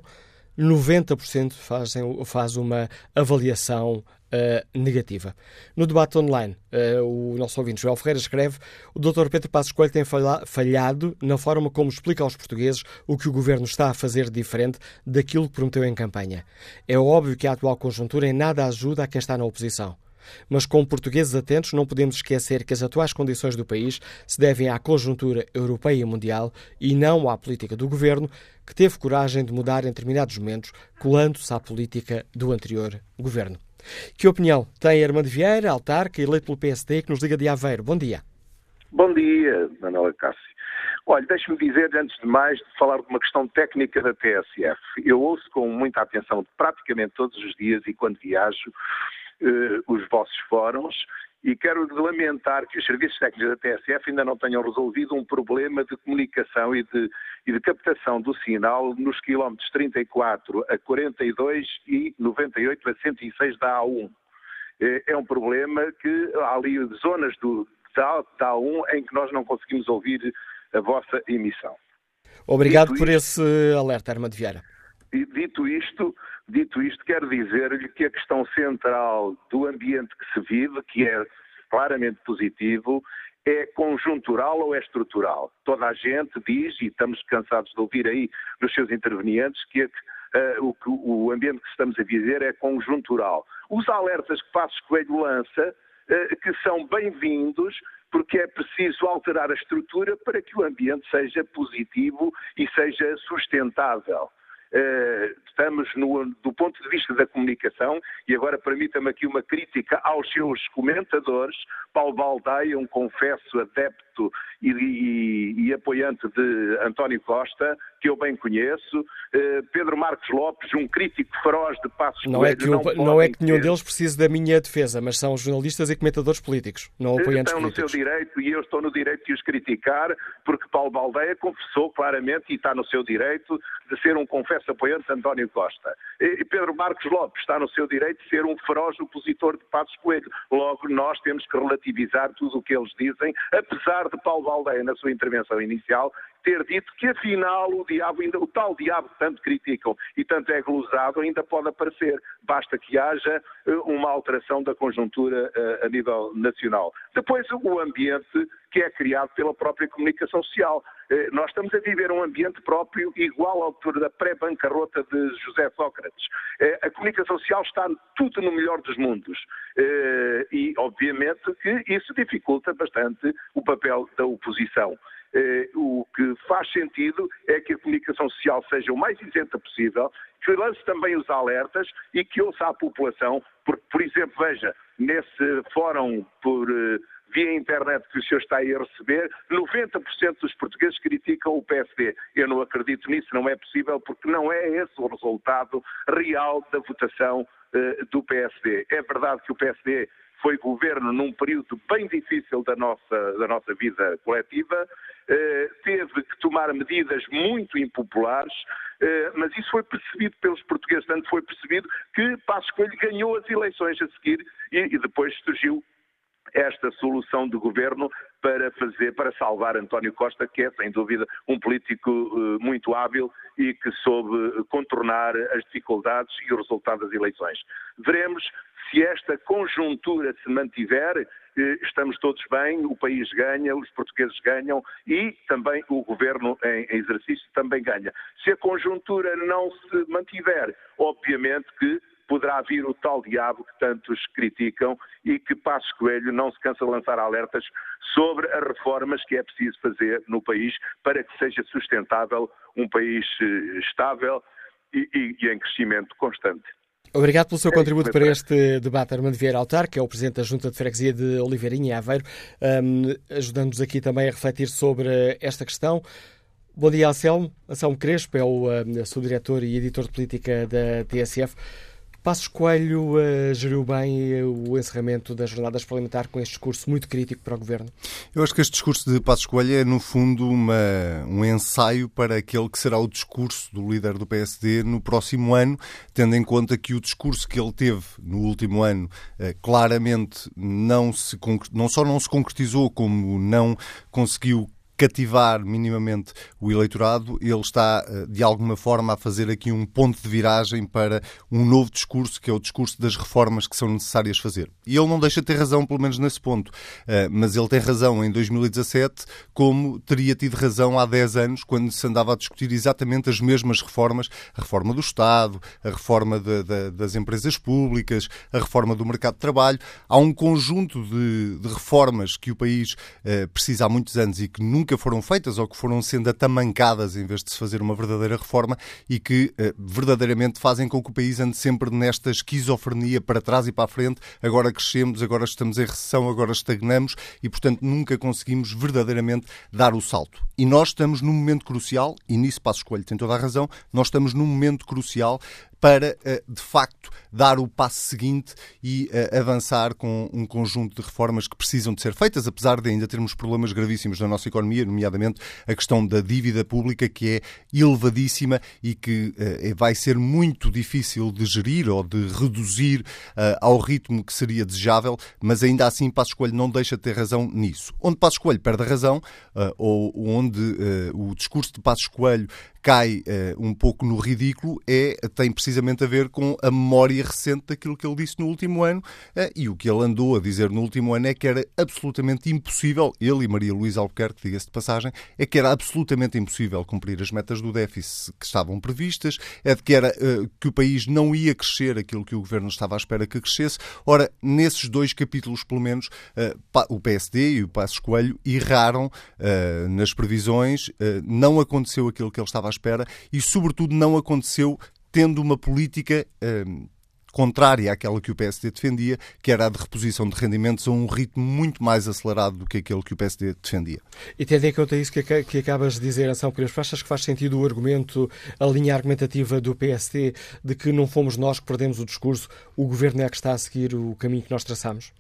90% fazem, faz uma avaliação Uh, negativa. No debate online, uh, o nosso ouvinte Joel Ferreira escreve o Dr. Pedro Passos Coelho tem falhado na forma como explica aos portugueses o que o governo está a fazer diferente daquilo que prometeu em campanha. É óbvio que a atual conjuntura em nada ajuda a quem está na oposição. Mas, como portugueses atentos, não podemos esquecer que as atuais condições do país se devem à conjuntura europeia e mundial e não à política do governo, que teve coragem de mudar em determinados momentos, colando-se à política do anterior governo. Que opinião tem Armando Vieira, autarca, eleito pelo PSD, que nos liga de Aveiro? Bom dia. Bom dia, Manuela Cássio. Olha, deixe-me dizer, antes de mais, de falar de uma questão técnica da TSF. Eu ouço com muita atenção praticamente todos os dias e quando viajo eh, os vossos fóruns e quero lamentar que os serviços técnicos da TSF ainda não tenham resolvido um problema de comunicação e de, e de captação do sinal nos quilómetros 34 a 42 e 98 a 106 da A1. Eh, é um problema que há ali zonas do, da, da A1 em que nós não conseguimos ouvir a vossa emissão. Obrigado dito por isto, esse alerta, Armando Vieira. Dito isto, Dito isto, quero dizer-lhe que a questão central do ambiente que se vive, que é claramente positivo, é conjuntural ou é estrutural? Toda a gente diz, e estamos cansados de ouvir aí dos seus intervenientes, que, uh, o, o ambiente que estamos a viver é conjuntural. Os alertas que Passos Coelho lança, uh, que são bem-vindos, porque é preciso alterar a estrutura para que o ambiente seja positivo e seja sustentável. Eh, estamos no, do ponto de vista da comunicação, e agora permita-me aqui uma crítica aos seus comentadores, Paulo Baldaia, um confesso adepto e, e, e, apoiante de António Costa, que eu bem conheço, uh, Pedro Marcos Lopes, um crítico feroz de Passos não é Coelho, é que, não, não é que nenhum deles precise da minha defesa, mas são jornalistas e comentadores políticos, não apoiantes estão políticos. Estão no seu direito e eu estou no direito de os criticar, porque Paulo Baldeia confessou claramente e está no seu direito de ser um confesso apoiante de António Costa. E Pedro Marcos Lopes está no seu direito de ser um feroz opositor de Passos Coelho. Logo, nós temos que relativizar tudo o que eles dizem, apesar de Paulo Baldeia, na sua intervenção inicial, ter dito que afinal o diabo, ainda, o tal diabo que tanto criticam e tanto é glosado, ainda pode aparecer. Basta que haja uh, uma alteração da conjuntura uh, a nível nacional. Depois, o ambiente que é criado pela própria comunicação social. Uh, nós estamos a viver um ambiente próprio igual à altura da pré-bancarrota de José Sócrates. A comunicação social está tudo no melhor dos mundos. E, obviamente, que isso dificulta bastante o papel da oposição. Eh, o que faz sentido é que a comunicação social seja o mais isenta possível, que lance também os alertas e que ouça a população, porque, por exemplo, veja, nesse fórum por eh, via internet que o senhor está aí a receber, 90% dos portugueses criticam o PSD. Eu não acredito nisso, não é possível, porque não é esse o resultado real da votação uh, do PSD. É verdade que o PSD foi governo num período bem difícil da nossa, da nossa vida coletiva, eh, teve que tomar medidas muito impopulares, eh, mas isso foi percebido pelos portugueses, tanto foi percebido que Passos Coelho ganhou as eleições a seguir e, e depois surgiu esta solução de governo para fazer, para salvar António Costa, que é sem dúvida um político uh, muito hábil e que soube contornar as dificuldades e o resultado das eleições. Veremos se esta conjuntura se mantiver, eh, estamos todos bem, o país ganha, os portugueses ganham e também o governo em exercício também ganha. Se a conjuntura não se mantiver, obviamente que poderá vir o tal diabo que tantos criticam e que Passos Coelho não se cansa de lançar alertas sobre as reformas que é preciso fazer no país para que seja sustentável um país eh, estável e, e, e em crescimento constante. Obrigado pelo seu é contributo para este debate, Armando Vieira Altar, que é o Presidente da Junta de Freguesia de Oliveirinha e Aveiro, um, ajudando-nos aqui também a refletir sobre esta questão. Bom dia, Anselmo. Anselmo Crespo é o um, subdiretor e editor de política da TSF. Passos Coelho uh, geriu bem o encerramento das jornadas parlamentares com este discurso muito crítico para o Governo? Eu acho que este discurso de Passos Coelho é, no fundo, uma, um ensaio para aquele que será o discurso do líder do PSD no próximo ano, tendo em conta que o discurso que ele teve no último ano uh, claramente não, se, não só não se concretizou, como não conseguiu cativar minimamente o eleitorado, ele está, eh, de alguma forma, a fazer aqui um ponto de viragem para um novo discurso, que é o discurso das reformas que são necessárias fazer. E ele não deixa de ter razão, pelo menos nesse ponto. Eh, mas ele tem razão em 2017, como teria tido razão há 10 anos, quando se andava a discutir exatamente as mesmas reformas, a reforma do Estado, a reforma de, de, das empresas públicas, a reforma do mercado de trabalho. Há um conjunto de, de reformas que o país uh, precisa há muitos anos e que nunca nunca foram feitas ou que foram sendo atamancadas em vez de se fazer uma verdadeira reforma e que eh, verdadeiramente fazem com que o país ande sempre nesta esquizofrenia para trás e para a frente. Agora crescemos, agora estamos em recessão, agora estagnamos e, portanto, nunca conseguimos verdadeiramente dar o salto. E nós estamos num momento crucial, e nisso Passo Escolho tem toda a razão, nós estamos num momento crucial para, eh, de facto, dar o passo seguinte e eh, avançar com um conjunto de reformas que precisam de ser feitas, apesar de ainda termos problemas gravíssimos na nossa economia, nomeadamente a questão da dívida pública, que é elevadíssima e que eh, vai ser muito difícil de gerir ou de reduzir ao ritmo que seria desejável, mas ainda assim Passos Coelho não deixa de ter razão nisso. Onde Passos Coelho perde a razão, ou onde o discurso de Passos Coelho cai uh, um pouco no ridículo é, tem precisamente a ver com a memória recente daquilo que ele disse no último ano uh, e o que ele andou a dizer no último ano é que era absolutamente impossível, ele e Maria Luísa Albuquerque, diga-se de passagem, é que era absolutamente impossível cumprir as metas do déficit que estavam previstas, é de que, era, uh, que o país não ia crescer aquilo que o governo estava à espera que crescesse. Ora, nesses dois capítulos, pelo menos, o PSD e o Passos Coelho erraram nas previsões, não aconteceu aquilo que ele estava à espera e, sobretudo, não aconteceu tendo uma política. Hum, contrária àquela que o PSD defendia, que era a de reposição de rendimentos a um ritmo muito mais acelerado do que aquele que o PSD defendia. E tendo em conta isso que, que acabas de dizer, Anselmo Pires, achas que faz sentido o argumento, a linha argumentativa do PSD de que não fomos nós que perdemos o discurso, o governo é que está a seguir o caminho que nós traçamos?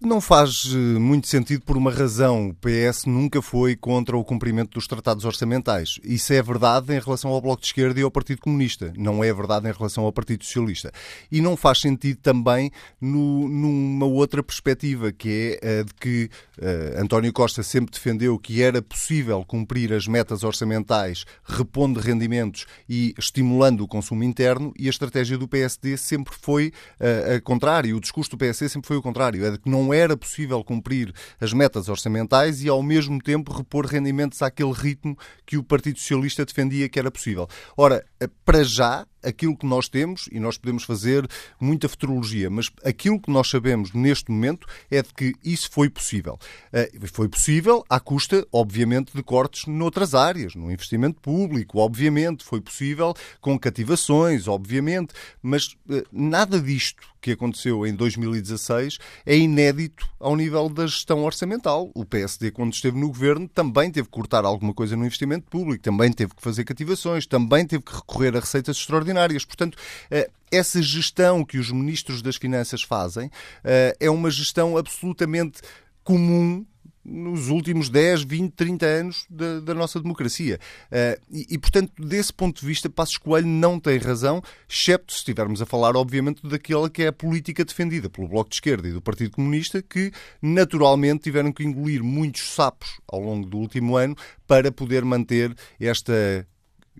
Não faz eh, muito sentido por uma razão. O PS nunca foi contra o cumprimento dos tratados orçamentais. Isso é verdade em relação ao Bloco de Esquerda e ao Partido Comunista. Não é verdade em relação ao Partido Socialista. E não faz sentido também no, numa outra perspectiva, que é a de que uh, António Costa sempre defendeu que era possível cumprir as metas orçamentais repondo rendimentos e estimulando o consumo interno e a estratégia do PSD sempre foi uh, a contrário. O discurso do PSD sempre foi o contrário. É de que não não era possível cumprir as metas orçamentais e, ao mesmo tempo, repor rendimentos àquele ritmo que o Partido Socialista defendia que era possível. Ora, para já, aquilo que nós temos, e nós podemos fazer muita futurologia, mas aquilo que nós sabemos neste momento é de que isso foi possível. Uh, foi possível à custa, obviamente, de cortes noutras áreas, no investimento público, obviamente, foi possível com cativações, obviamente, mas uh, nada disto que aconteceu em 2016 é inédito ao nível da gestão orçamental. O PSD, quando esteve no governo, também teve que cortar alguma coisa no investimento público, também teve que fazer cativações, também teve que recorrer a receitas extraordinárias. Portanto, eh, essa gestão que os ministros das Finanças fazem eh, é uma gestão absolutamente comum nos últimos 10, 20, 30 anos da, da nossa democracia. Uh, e, e, portanto, desse ponto de vista, Passos Coelho não tem razão, excepto se estivermos a falar, obviamente, daquela que é a política defendida pelo Bloco de Esquerda e do Partido Comunista, que naturalmente tiveram que engolir muitos sapos ao longo do último ano para poder manter esta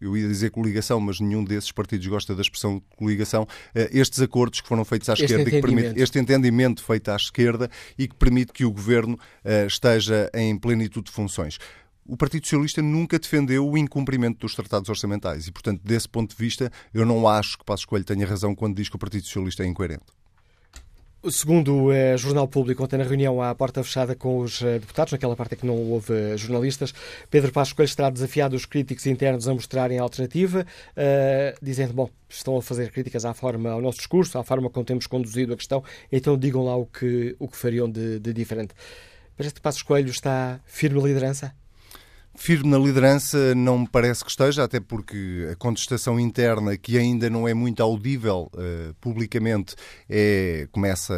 eu ia dizer coligação, mas nenhum desses partidos gosta da expressão coligação, eh, estes acordos que foram feitos à este esquerda e que permite este entendimento feito à esquerda e que permite que o governo eh, esteja em plenitude de funções. O Partido Socialista nunca defendeu o incumprimento dos tratados orçamentais e, portanto, desse ponto de vista, eu não acho que Passos Coelho tenha razão quando diz que o Partido Socialista é incoerente. Segundo o eh, Jornal Público, ontem na reunião à porta fechada com os eh, deputados, naquela parte em que não houve eh, jornalistas, Pedro Passos Coelho estará desafiado os críticos internos a mostrarem a alternativa, uh, dizendo, bom, estão a fazer críticas à forma, ao nosso discurso, à forma como temos conduzido a questão, então digam lá o que, o que fariam de, de diferente. Parece que Passos Coelho está firme liderança? Firme na liderança não me parece que esteja, até porque a contestação interna, que ainda não é muito audível uh, publicamente, é, começa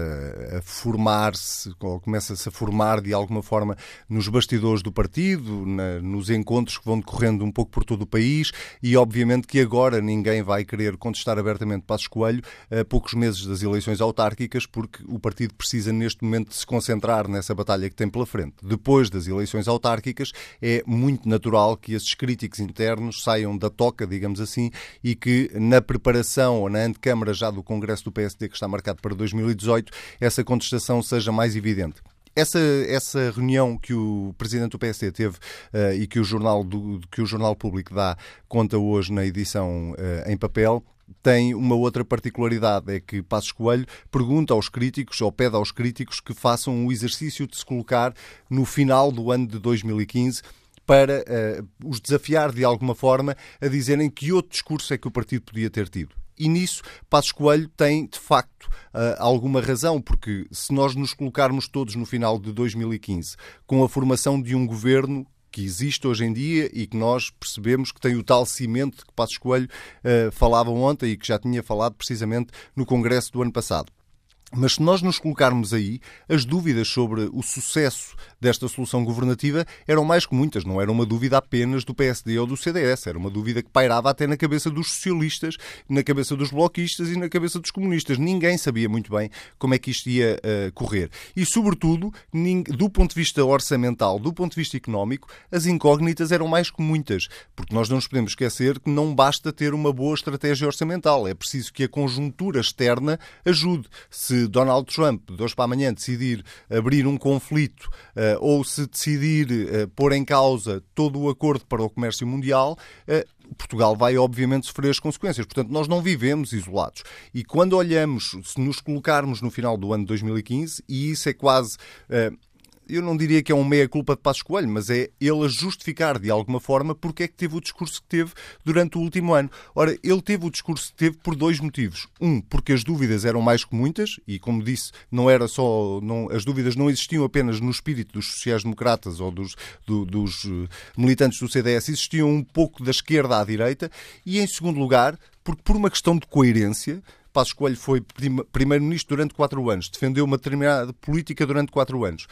a formar-se, ou começa-se a formar de alguma forma nos bastidores do partido, na, nos encontros que vão decorrendo um pouco por todo o país, e obviamente que agora ninguém vai querer contestar abertamente Passos Coelho a poucos meses das eleições autárquicas, porque o partido precisa neste momento de se concentrar nessa batalha que tem pela frente. Depois das eleições autárquicas, é muito muito natural que esses críticos internos saiam da toca, digamos assim, e que na preparação ou na antecâmara já do Congresso do PSD, que está marcado para 2018, essa contestação seja mais evidente. Essa, essa reunião que o presidente do PSD teve uh, e que o, jornal do, que o Jornal Público dá conta hoje na edição uh, em papel tem uma outra particularidade, é que Passos Coelho pergunta aos críticos, ou pede aos críticos, que façam o exercício de se colocar no final do ano de 2015 para uh, os desafiar de alguma forma a dizerem que outro discurso é que o partido podia ter tido. E nisso, Passos Coelho tem, de facto, uh, alguma razão, porque se nós nos colocarmos todos no final de 2015 com a formação de um governo que existe hoje em dia e que nós percebemos que tem o tal cimento que Passos Coelho uh, falava ontem e que já tinha falado precisamente no Congresso do ano passado. Mas se nós nos colocarmos aí, as dúvidas sobre o sucesso desta solução governativa eram mais que muitas. Não era uma dúvida apenas do PSD ou do CDS. Era uma dúvida que pairava até na cabeça dos socialistas, na cabeça dos bloquistas e na cabeça dos comunistas. Ninguém sabia muito bem como é que isto ia uh, correr. E, sobretudo, do ponto de vista orçamental, do ponto de vista económico, as incógnitas eram mais que muitas. Porque nós não nos podemos esquecer que não basta ter uma boa estratégia orçamental. É preciso que a conjuntura externa ajude. Se Donald Trump, de hoje para amanhã, decidir abrir um conflito uh, ou se decidir uh, pôr em causa todo o acordo para o comércio mundial, uh, Portugal vai obviamente sofrer as consequências. Portanto, nós não vivemos isolados. E quando olhamos, se nos colocarmos no final do ano de 2015, e isso é quase eu não diria que é um meia-culpa de Passos Coelho, mas é ele a justificar de alguma forma porque é que teve o discurso que teve durante o último ano. Ora, ele teve o discurso que teve por dois motivos. Um, porque as dúvidas eram mais que muitas, e como disse, não era só. Não, as dúvidas não existiam apenas no espírito dos sociais-democratas ou dos, do, dos eh, militantes do CDS, existiam um pouco da esquerda à direita. E em segundo lugar, porque por uma questão de coerência, Passos Coelho foi primeiro-ministro durante quatro anos, defendeu uma determinada política durante quatro anos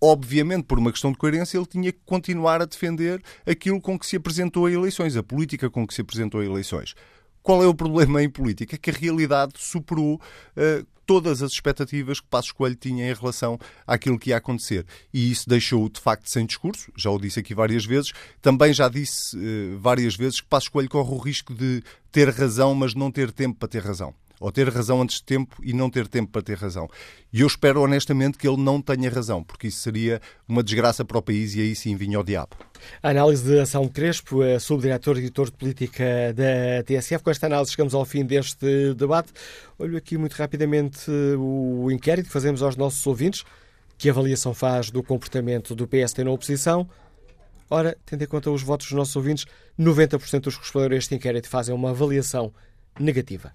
obviamente, por uma questão de coerência, ele tinha que continuar a defender aquilo com que se apresentou a eleições, a política com que se apresentou a eleições. Qual é o problema em política? É que a realidade superou uh, todas as expectativas que Passos Coelho tinha em relação àquilo que ia acontecer. E isso deixou-o, de facto, sem discurso. Já o disse aqui várias vezes. Também já disse uh, várias vezes que Passos Coelho corre o risco de ter razão, mas não ter tempo para ter razão ou ter razão antes de tempo e não ter tempo para ter razão. E eu espero honestamente que ele não tenha razão, porque isso seria uma desgraça para o país e aí sim vinha o diabo. A análise de Ação Crespo, subdiretor e editor de política da TSF. Com esta análise chegamos ao fim deste debate. Olho aqui muito rapidamente o inquérito que fazemos aos nossos ouvintes. Que avaliação faz do comportamento do PSD na oposição? Ora, tendo em conta os votos dos nossos ouvintes, 90% dos que responderam a este inquérito fazem uma avaliação negativa.